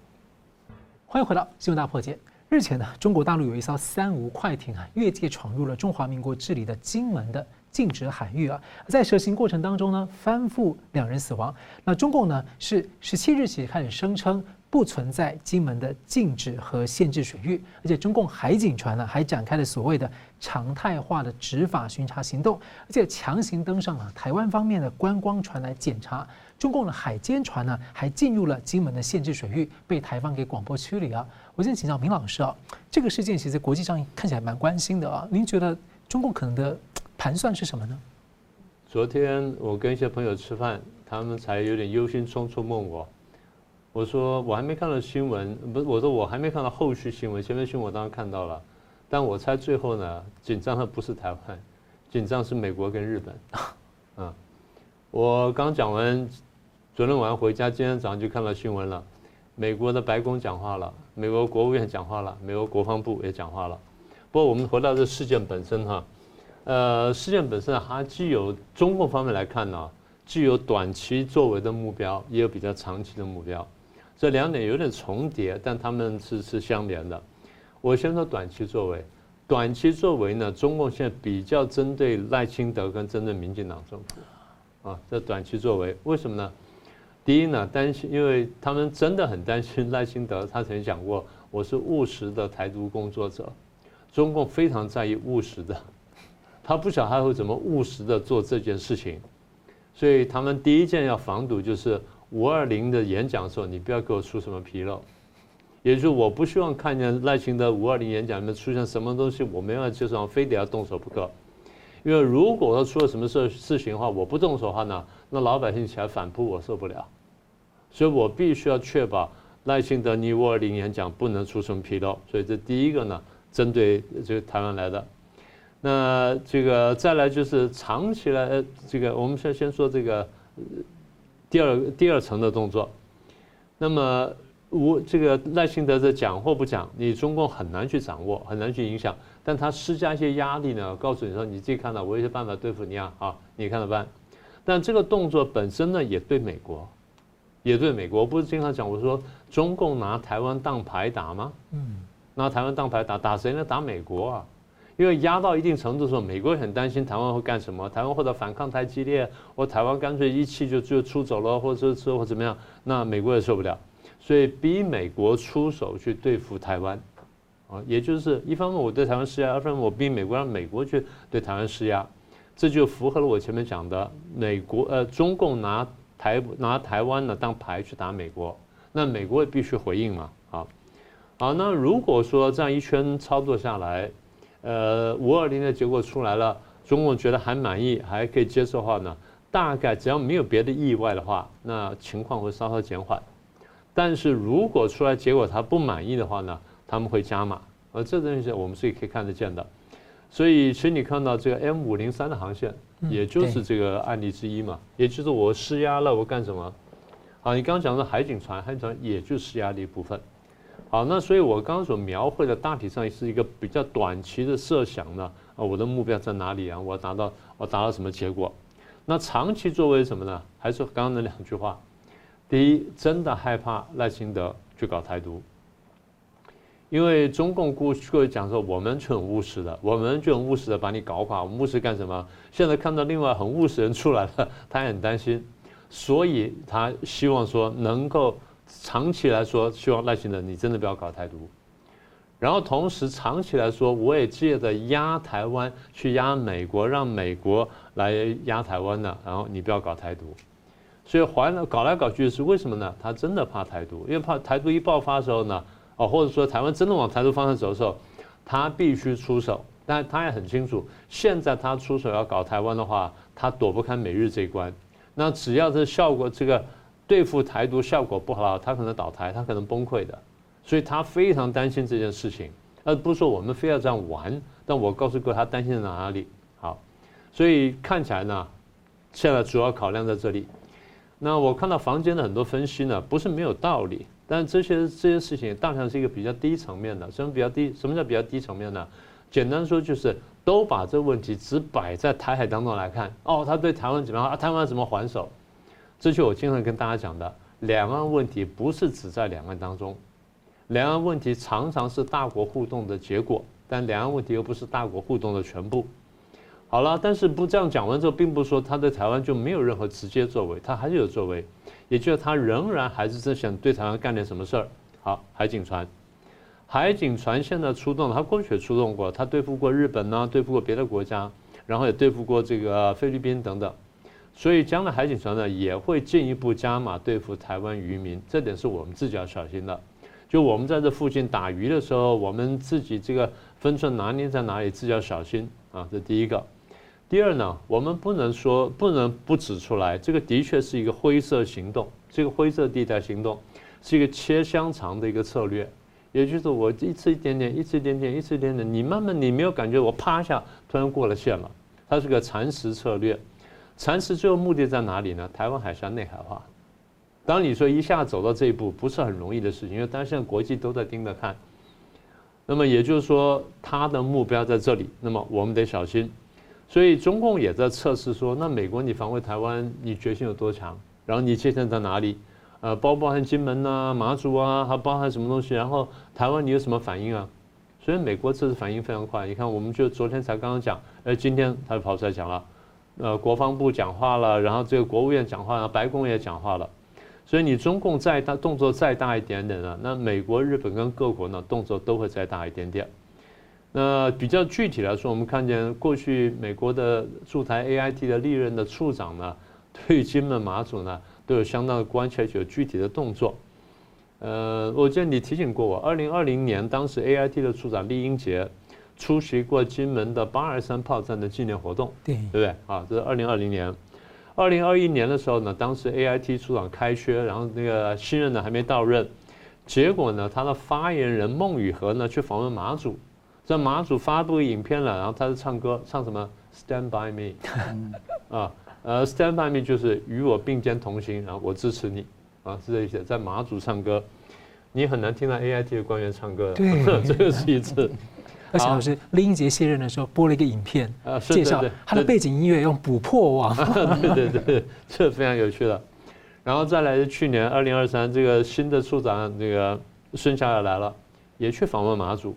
欢迎回到新闻大破解。日前呢，中国大陆有一艘三无快艇啊，越界闯入了中华民国治理的金门的。禁止海域啊，在蛇行过程当中呢，翻覆两人死亡。那中共呢是十七日起开始声称不存在金门的禁止和限制水域，而且中共海警船呢还展开了所谓的常态化的执法巡查行动，而且强行登上了台湾方面的观光船来检查。中共的海监船呢还进入了金门的限制水域，被台方给广播驱离啊。我先请教明老师啊，这个事件其实国际上看起来蛮关心的啊，您觉得中共可能的？盘算是什么呢？昨天我跟一些朋友吃饭，他们才有点忧心忡忡问我，我说我还没看到新闻，不是，我说我还没看到后续新闻，前面新闻我当然看到了，但我猜最后呢，紧张的不是台湾，紧张是美国跟日本。啊，我刚讲完，昨天晚上回家，今天早上就看到新闻了，美国的白宫讲话了，美国国务院讲话了，美国国防部也讲话了。不过我们回到这事件本身哈。呃，事件本身它既有中共方面来看呢，既有短期作为的目标，也有比较长期的目标，这两点有点重叠，但他们是是相连的。我先说短期作为，短期作为呢，中共现在比较针对赖清德跟针对民进党政府，啊，这短期作为为什么呢？第一呢，担心，因为他们真的很担心赖清德，他曾经讲过，我是务实的台独工作者，中共非常在意务实的。他不晓得他会怎么务实的做这件事情，所以他们第一件要防堵就是五二零的演讲的时候，你不要给我出什么纰漏，也就是我不希望看见赖清德五二零演讲里面出现什么东西，我没办法接受，非得要动手不可。因为如果说出了什么事事情的话，我不动手的话呢，那老百姓起来反扑我受不了，所以我必须要确保赖清德你五二零演讲不能出什么纰漏。所以这第一个呢，针对这个台湾来的。那这个再来就是长期来，这个我们先先说这个第二第二层的动作。那么无这个赖清德的讲或不讲，你中共很难去掌握，很难去影响。但他施加一些压力呢，告诉你说你自己看到，我有些办法对付你啊，啊，你看着办。但这个动作本身呢，也对美国，也对美国。我不是经常讲，我说中共拿台湾当牌打吗？嗯，拿台湾当牌打，打谁呢？打美国啊。因为压到一定程度的时候，美国也很担心台湾会干什么，台湾或者反抗太激烈，或台湾干脆一气就就出走了，或者说或怎么样，那美国也受不了。所以逼美国出手去对付台湾，啊，也就是一方面我对台湾施压，二方面我逼美国让美国去对台湾施压，这就符合了我前面讲的美国呃中共拿台拿台湾呢当牌去打美国，那美国也必须回应嘛，啊，好，那如果说这样一圈操作下来，呃，五二零的结果出来了，中共觉得还满意，还可以接受的话呢，大概只要没有别的意外的话，那情况会稍稍减缓。但是如果出来结果他不满意的话呢，他们会加码，而这东西我们是可以看得见的。所以，其实你看到这个 M 五零三的航线，也就是这个案例之一嘛，也就是我施压了，我干什么？好，你刚刚讲的海警船，海警船也就是施压的一部分。好，那所以我刚刚所描绘的大体上是一个比较短期的设想呢，啊，我的目标在哪里啊？我达到我达到什么结果？那长期作为什么呢？还是刚刚那两句话。第一，真的害怕赖清德去搞台独，因为中共过去讲说我们就很务实的，我们就很务实的把你搞垮。我们务实干什么？现在看到另外很务实人出来了，他也很担心，所以他希望说能够长期来说，希望赖清德你真的不要搞台独。然后同时长期来说，我也借着压台湾去压美国，让美国来压台湾的，然后你不要搞台独。所以还了搞来搞去是为什么呢？他真的怕台独，因为怕台独一爆发的时候呢，哦，或者说台湾真的往台独方向走的时候，他必须出手。但他也很清楚，现在他出手要搞台湾的话，他躲不开美日这一关。那只要这效果这个对付台独效果不好，他可能倒台，他可能崩溃的。所以他非常担心这件事情，而不是说我们非要这样玩。但我告诉各位，他担心在哪里？好，所以看起来呢，现在主要考量在这里。那我看到房间的很多分析呢，不是没有道理，但这些这些事情大体是一个比较低层面的。什么比较低？什么叫比较低层面呢？简单说就是都把这个问题只摆在台海当中来看。哦，他对台湾怎么样？啊，台湾怎么还手？这就我经常跟大家讲的，两岸问题不是只在两岸当中，两岸问题常常是大国互动的结果，但两岸问题又不是大国互动的全部。好了，但是不这样讲完之后，并不是说他在台湾就没有任何直接作为，他还是有作为，也就是他仍然还是在想对台湾干点什么事儿。好，海警船，海警船现在出动了，他过去也出动过，他对付过日本呢，对付过别的国家，然后也对付过这个菲律宾等等，所以将来海警船呢也会进一步加码对付台湾渔民，这点是我们自己要小心的。就我们在这附近打鱼的时候，我们自己这个分寸拿捏在哪里，自己要小心啊，这第一个。第二呢，我们不能说不能不指出来，这个的确是一个灰色行动，这个灰色地带行动是一个切香肠的一个策略，也就是我一次一点点，一次一点点，一次一点点，你慢慢你没有感觉，我啪一下突然过了线了，它是个蚕食策略，蚕食最后目的在哪里呢？台湾海峡内海化。当你说一下走到这一步，不是很容易的事情，因为当然现在国际都在盯着看，那么也就是说，他的目标在这里，那么我们得小心。所以中共也在测试说，那美国你防卫台湾，你决心有多强？然后你界限在哪里？呃，包不包含金门呐、啊、马祖啊，还包含什么东西？然后台湾你有什么反应啊？所以美国这次反应非常快。你看，我们就昨天才刚刚讲，呃，今天他就跑出来讲了，呃，国防部讲话了，然后这个国务院讲话了，白宫也讲话了。所以你中共再大动作再大一点点呢，那美国、日本跟各国呢动作都会再大一点点。那比较具体来说，我们看见过去美国的驻台 AIT 的历任的处长呢，对于金门、马祖呢都有相当的关切，有具体的动作。呃，我记得你提醒过我，二零二零年当时 AIT 的处长酈英杰出席过金门的八二三炮战的纪念活动，对对不对？啊，这是二零二零年。二零二一年的时候呢，当时 AIT 处长开缺，然后那个新任呢还没到任，结果呢，他的发言人孟宇和呢去访问马祖。在马祖发布影片了，然后他是唱歌，唱什么？Stand by me，啊，呃，Stand by me 就是与我并肩同行，然后我支持你，啊，是这意思。在马祖唱歌，你很难听到 AIT 的官员唱歌，对，这个是一次。而且老师，林英杰卸任的时候播了一个影片，啊，介绍他的背景音乐用捕破网，对对对，这非常有趣的。然后再来是去年二零二三，这个新的处长，这个孙小雅来了，也去访问马祖。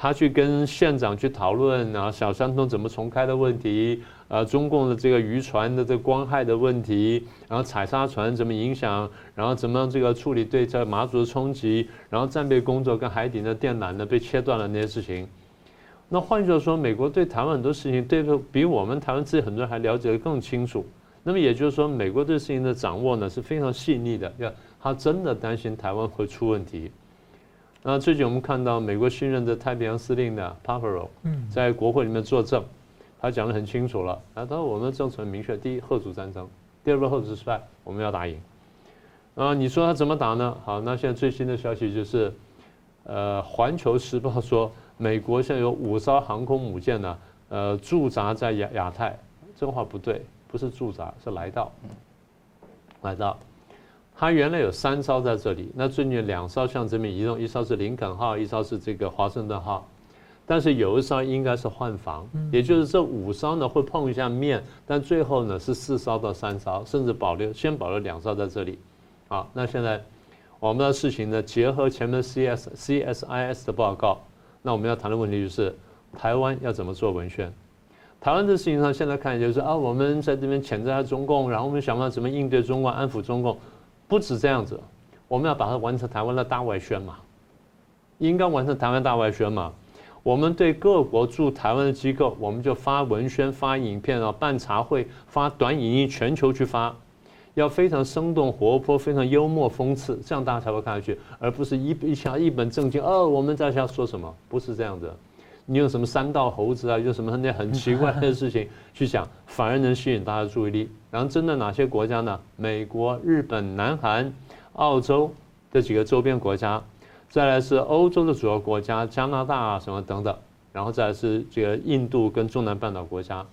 他去跟县长去讨论，然后小三通怎么重开的问题，呃，中共的这个渔船的这个光害的问题，然后采砂船怎么影响，然后怎么样这个处理对这马祖的冲击，然后战备工作跟海底的电缆呢被切断了那些事情。那换句话说，美国对台湾很多事情，对比我们台湾自己很多人还了解得更清楚。那么也就是说，美国对事情的掌握呢是非常细腻的，要他真的担心台湾会出问题。那最近我们看到美国新任的太平洋司令的 Papero 在国会里面作证，他讲得很清楚了。啊，他说我们政策很明确：第一，吓阻战争；第二，不吓阻失败，我们要打赢。啊，你说他怎么打呢？好，那现在最新的消息就是，呃，《环球时报》说。美国现在有五艘航空母舰呢，呃，驻扎在亚亚太，这话不对，不是驻扎，是来到，来到。它原来有三艘在这里，那最近两艘向这边移动，一艘是林肯号，一艘是这个华盛顿号，但是有一艘应该是换防，也就是这五艘呢会碰一下面，但最后呢是四艘到三艘，甚至保留先保留两艘在这里。好，那现在我们的事情呢，结合前面 CS CSIS 的报告。那我们要谈的问题就是，台湾要怎么做文宣？台湾的事情上，现在看就是啊，我们在这边谴责中共，然后我们想办法怎么应对中共、安抚中共，不止这样子，我们要把它完成台湾的大外宣嘛，应该完成台湾大外宣嘛。我们对各国驻台湾的机构，我们就发文宣、发影片啊，办茶会、发短影音，全球去发。要非常生动活泼，非常幽默讽刺，这样大家才会看下去，而不是一一下一本正经。哦，我们在想说什么？不是这样子。你用什么三道猴子啊，用什么那很奇怪的事情去讲，反而能吸引大家注意力。然后，针对哪些国家呢？美国、日本、南韩、澳洲这几个周边国家，再来是欧洲的主要国家，加拿大啊什么等等，然后再来是这个印度跟中南半岛国家。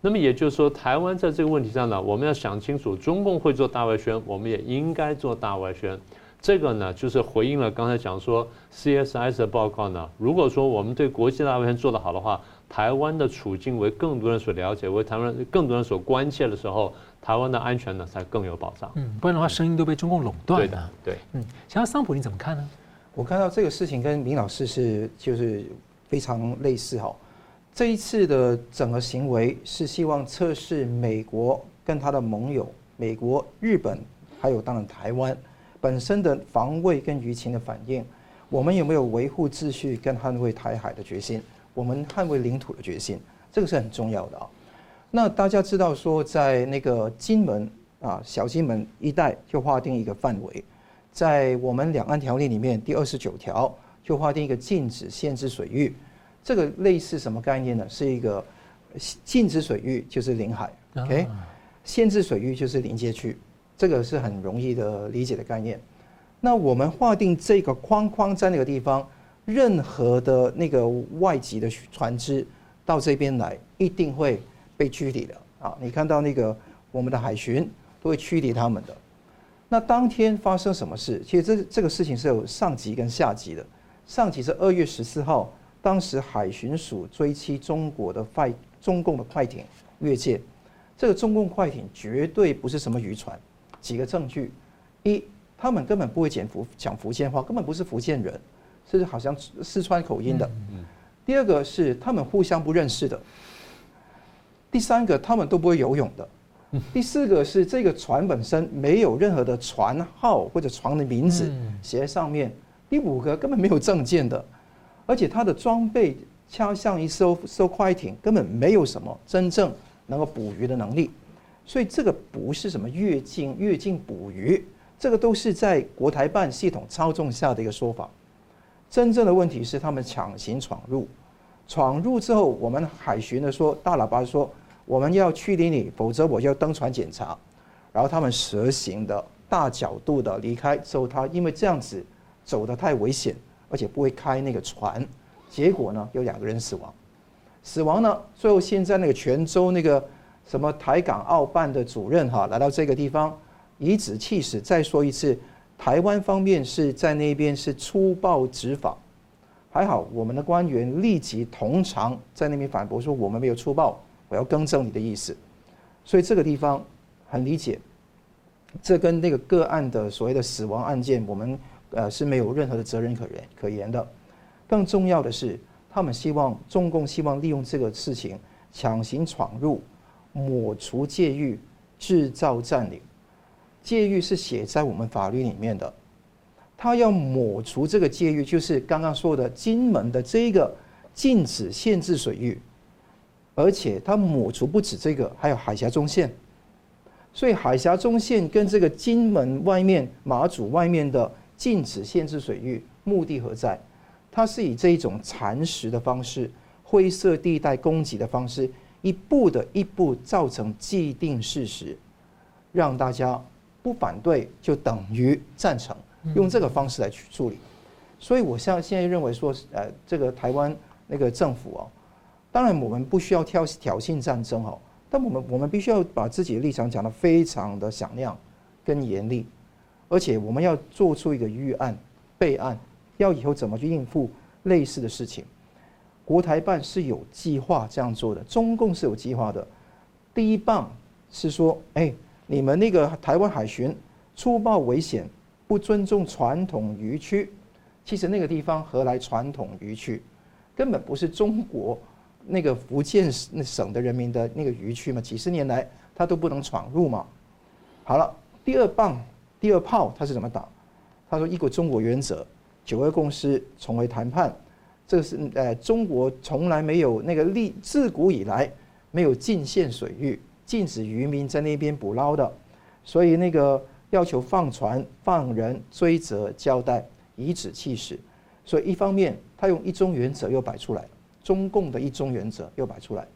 那么也就是说，台湾在这个问题上呢，我们要想清楚，中共会做大外宣，我们也应该做大外宣。这个呢，就是回应了刚才讲说 CSIS 的报告呢。如果说我们对国际大外宣做得好的话，台湾的处境为更多人所了解，为台湾更多人所关切的时候，台湾的安全呢才更有保障。嗯，不然的话，声音都被中共垄断了。对的，对。嗯，想要桑普你怎么看呢？我看到这个事情跟林老师是就是非常类似哈。这一次的整个行为是希望测试美国跟他的盟友，美国、日本，还有当然台湾本身的防卫跟舆情的反应，我们有没有维护秩序跟捍卫台海的决心？我们捍卫领土的决心，这个是很重要的啊。那大家知道说，在那个金门啊，小金门一带就划定一个范围，在我们两岸条例里面第二十九条就划定一个禁止限制水域。这个类似什么概念呢？是一个禁止水域就是领海，OK，限制水域就是临界区，这个是很容易的理解的概念。那我们划定这个框框在那个地方，任何的那个外籍的船只到这边来，一定会被驱离的啊！你看到那个我们的海巡都会驱离他们的。那当天发生什么事？其实这这个事情是有上级跟下级的，上级是二月十四号。当时海巡署追击中国的快中共的快艇越界，这个中共快艇绝对不是什么渔船。几个证据：一，他们根本不会讲福讲福建话，根本不是福建人，是好像四川口音的。第二个是他们互相不认识的。第三个，他们都不会游泳的。第四个是这个船本身没有任何的船号或者船的名字写在上面。第五个，根本没有证件的。而且它的装备恰像一艘艘快艇，根本没有什么真正能够捕鱼的能力，所以这个不是什么越境越境捕鱼，这个都是在国台办系统操纵下的一个说法。真正的问题是他们强行闯入，闯入之后，我们海巡的说大喇叭说我们要驱离你，否则我就要登船检查。然后他们蛇行的大角度的离开之后，他因为这样子走得太危险。而且不会开那个船，结果呢，有两个人死亡。死亡呢，最后现在那个泉州那个什么台港澳办的主任哈，来到这个地方颐指气使，再说一次，台湾方面是在那边是粗暴执法。还好我们的官员立即同场在那边反驳说，我们没有粗暴，我要更正你的意思。所以这个地方很理解，这跟那个个案的所谓的死亡案件，我们。呃，是没有任何的责任可言可言的。更重要的是，他们希望中共希望利用这个事情强行闯入，抹除界域，制造占领。戒域是写在我们法律里面的，他要抹除这个戒域，就是刚刚说的金门的这个禁止限制水域，而且他抹除不止这个，还有海峡中线。所以海峡中线跟这个金门外面、马祖外面的禁止限制水域，目的何在？它是以这一种蚕食的方式、灰色地带攻击的方式，一步的一步造成既定事实，让大家不反对就等于赞成，用这个方式来去处理。所以，我像现在认为说，呃，这个台湾那个政府哦，当然我们不需要挑挑衅战争哦。但我们我们必须要把自己的立场讲得非常的响亮跟严厉，而且我们要做出一个预案备案，要以后怎么去应付类似的事情。国台办是有计划这样做的，中共是有计划的。第一棒是说，哎，你们那个台湾海巡粗暴危险，不尊重传统渔区。其实那个地方何来传统渔区？根本不是中国。那个福建省的人民的那个渔区嘛，几十年来他都不能闯入嘛。好了，第二棒、第二炮他是怎么打？他说“一个中国原则，九二共识，重回谈判”。这个是呃，中国从来没有那个历自古以来没有禁限水域，禁止渔民在那边捕捞的，所以那个要求放船、放人、追责、交代，颐指气使。所以一方面他用一中原则又摆出来。中共的一中原则又摆出来，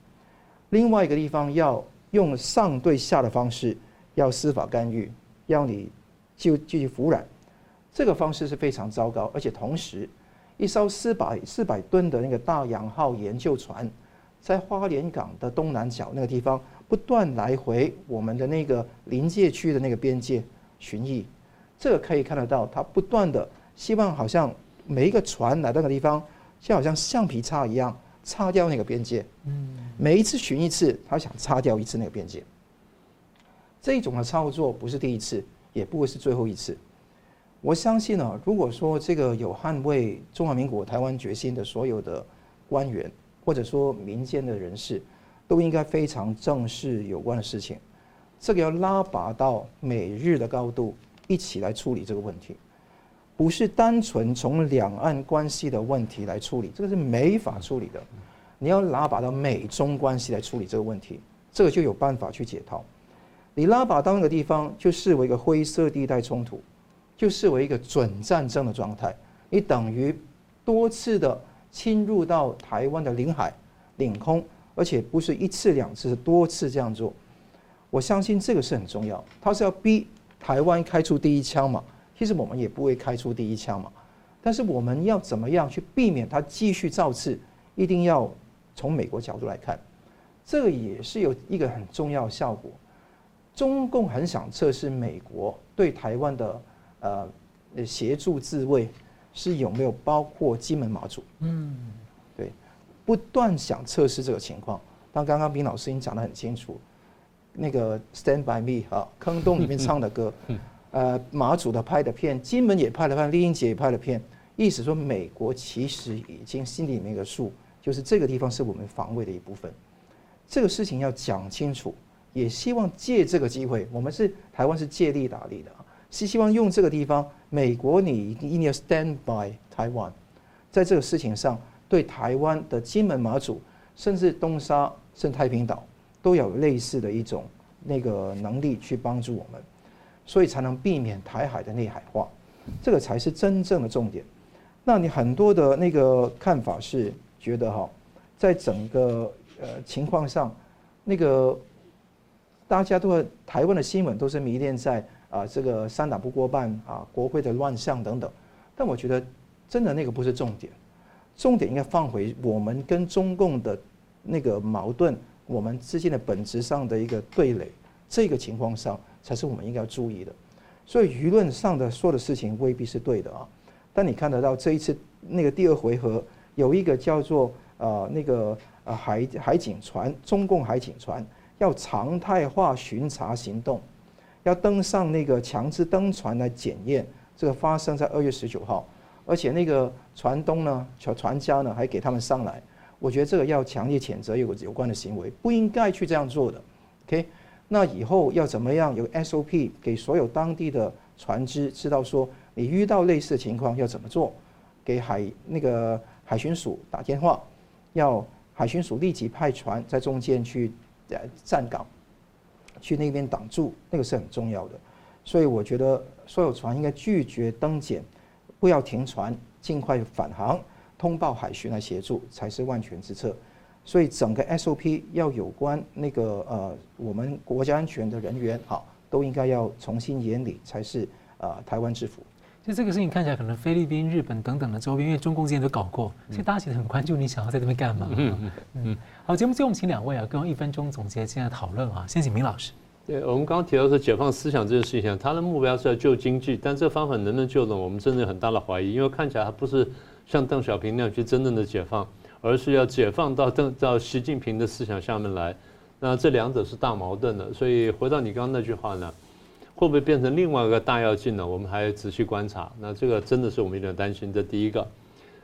另外一个地方要用上对下的方式，要司法干预，要你就继续服软，这个方式是非常糟糕。而且同时，一艘四百四百吨的那个大洋号研究船，在花莲港的东南角那个地方不断来回我们的那个临界区的那个边界巡弋，这个可以看得到，他不断的希望好像每一个船来到那个地方。就好像橡皮擦一样擦掉那个边界，嗯，每一次巡一次，他想擦掉一次那个边界。这种的操作不是第一次，也不会是最后一次。我相信呢，如果说这个有捍卫中华民国台湾决心的所有的官员，或者说民间的人士，都应该非常正视有关的事情。这个要拉拔到美日的高度，一起来处理这个问题。不是单纯从两岸关系的问题来处理，这个是没法处理的。你要拉拔到美中关系来处理这个问题，这个就有办法去解套。你拉拔到那个地方，就视为一个灰色地带冲突，就视为一个准战争的状态。你等于多次的侵入到台湾的领海、领空，而且不是一次两次，是多次这样做。我相信这个是很重要，他是要逼台湾开出第一枪嘛。其实我们也不会开出第一枪嘛，但是我们要怎么样去避免他继续造次？一定要从美国角度来看，这个也是有一个很重要的效果。中共很想测试美国对台湾的呃协助自卫是有没有包括金门马祖？嗯，不断想测试这个情况。但刚刚宾老师已经讲得很清楚，那个《Stand by Me》啊，坑洞里面唱的歌。呃，马祖的拍的片，金门也拍了片，丽英姐也拍了片，意思说美国其实已经心里面有个数，就是这个地方是我们防卫的一部分。这个事情要讲清楚，也希望借这个机会，我们是台湾是借力打力的啊，是希望用这个地方，美国你一定要 stand by 台湾，在这个事情上，对台湾的金门、马祖，甚至东沙、甚至太平岛，都有类似的一种那个能力去帮助我们。所以才能避免台海的内海化，这个才是真正的重点。那你很多的那个看法是觉得哈，在整个呃情况上，那个大家都台湾的新闻都是迷恋在啊这个三党不过半啊国会的乱象等等，但我觉得真的那个不是重点，重点应该放回我们跟中共的那个矛盾，我们之间的本质上的一个对垒，这个情况上。才是我们应该要注意的，所以舆论上的说的事情未必是对的啊。但你看得到这一次那个第二回合有一个叫做呃那个呃海海警船，中共海警船要常态化巡查行动，要登上那个强制登船来检验。这个发生在二月十九号，而且那个船东呢，船船家呢还给他们上来，我觉得这个要强烈谴责有有关的行为，不应该去这样做的。OK，那以后要怎么样有 SOP 给所有当地的船只知道说，你遇到类似的情况要怎么做，给海那个海巡署打电话，要海巡署立即派船在中间去呃站岗，去那边挡住，那个是很重要的。所以我觉得所有船应该拒绝登检，不要停船，尽快返航，通报海巡来协助才是万全之策。所以整个 SOP 要有关那个呃我们国家安全的人员，好，都应该要重新研理才是呃台湾之福。就这个事情看起来可能菲律宾、日本等等的周边，因为中共之前都搞过，所以大家其实很关注你想要在这边干嘛。嗯嗯嗯。好，节目最后我们请两位啊，跟我一分钟总结今天的讨论啊。先请明老师。对，我们刚刚提到说解放思想这件事情，它的目标是要救经济，但这个方法能不能救呢？我们真的有很大的怀疑，因为看起来还不是像邓小平那样去真正的解放。而是要解放到邓到习近平的思想下面来，那这两者是大矛盾的。所以回到你刚刚那句话呢，会不会变成另外一个大跃进呢？我们还要仔细观察。那这个真的是我们有点担心。这第一个，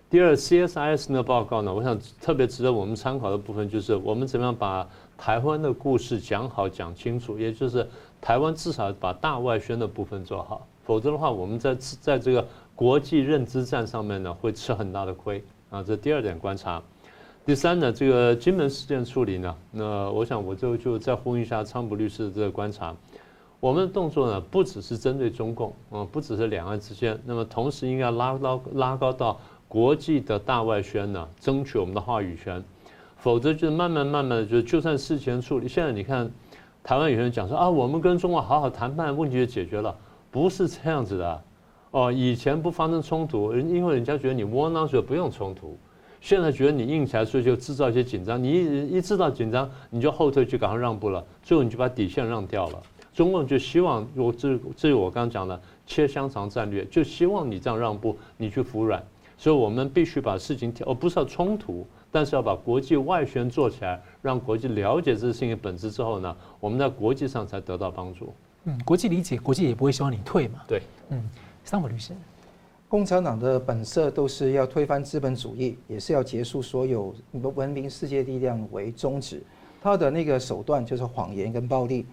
第二，CSIS 的报告呢，我想特别值得我们参考的部分就是我们怎么样把台湾的故事讲好讲清楚，也就是台湾至少把大外宣的部分做好，否则的话，我们在在这个国际认知战上面呢，会吃很大的亏。啊，这第二点观察。第三呢，这个金门事件处理呢，那我想我就就再呼应一下昌普律师的这个观察。我们的动作呢，不只是针对中共，嗯，不只是两岸之间，那么同时应该拉高拉高到国际的大外宣呢，争取我们的话语权。否则就是慢慢慢慢的，就就算事前处理。现在你看，台湾有些人讲说啊，我们跟中国好好谈判，问题就解决了，不是这样子的。哦，以前不发生冲突，因为人家觉得你窝囊，所以不用冲突。现在觉得你硬起来，所以就制造一些紧张。你一一制造紧张，你就后退，就赶快让步了，最后你就把底线让掉了。中共就希望，我这这我刚刚讲的切香肠战略，就希望你这样让步，你去服软。所以我们必须把事情调，而不是要冲突，但是要把国际外宣做起来，让国际了解这个事情的本质之后呢，我们在国际上才得到帮助。嗯，国际理解，国际也不会希望你退嘛。对，嗯。桑普律师，共产党的本色都是要推翻资本主义，也是要结束所有文明世界力量为宗旨。他的那个手段就是谎言跟暴力。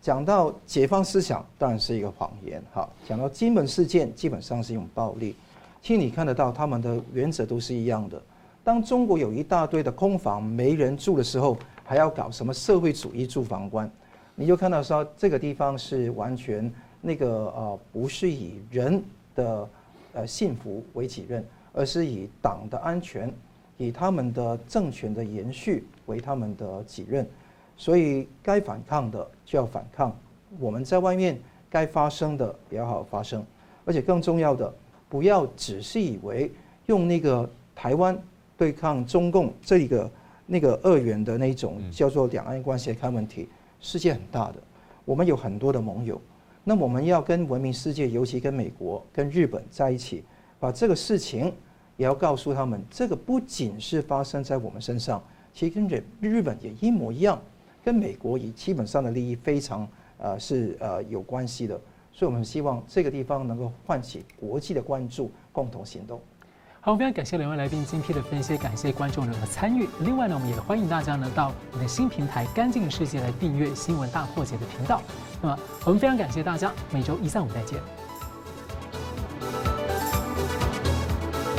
讲到解放思想，当然是一个谎言。哈，讲到金门事件，基本上是一种暴力。其实你看得到，他们的原则都是一样的。当中国有一大堆的空房没人住的时候，还要搞什么社会主义住房观，你就看到说这个地方是完全。那个呃，不是以人的呃幸福为己任，而是以党的安全、以他们的政权的延续为他们的己任。所以该反抗的就要反抗，我们在外面该发声的也要好好发声。而且更重要的，不要只是以为用那个台湾对抗中共这一个那个二元的那种叫做两岸关系来看问题，世界很大的，我们有很多的盟友。那我们要跟文明世界，尤其跟美国、跟日本在一起，把这个事情也要告诉他们。这个不仅是发生在我们身上，其实跟日日本也一模一样，跟美国也基本上的利益非常呃是呃有关系的。所以我们希望这个地方能够唤起国际的关注，共同行动。好，非常感谢两位来宾精辟的分析，感谢观众的参与。另外呢，我们也欢迎大家呢到我们的新平台“干净世界”来订阅《新闻大破解》的频道。那么，我们非常感谢大家，每周一、三、五再见。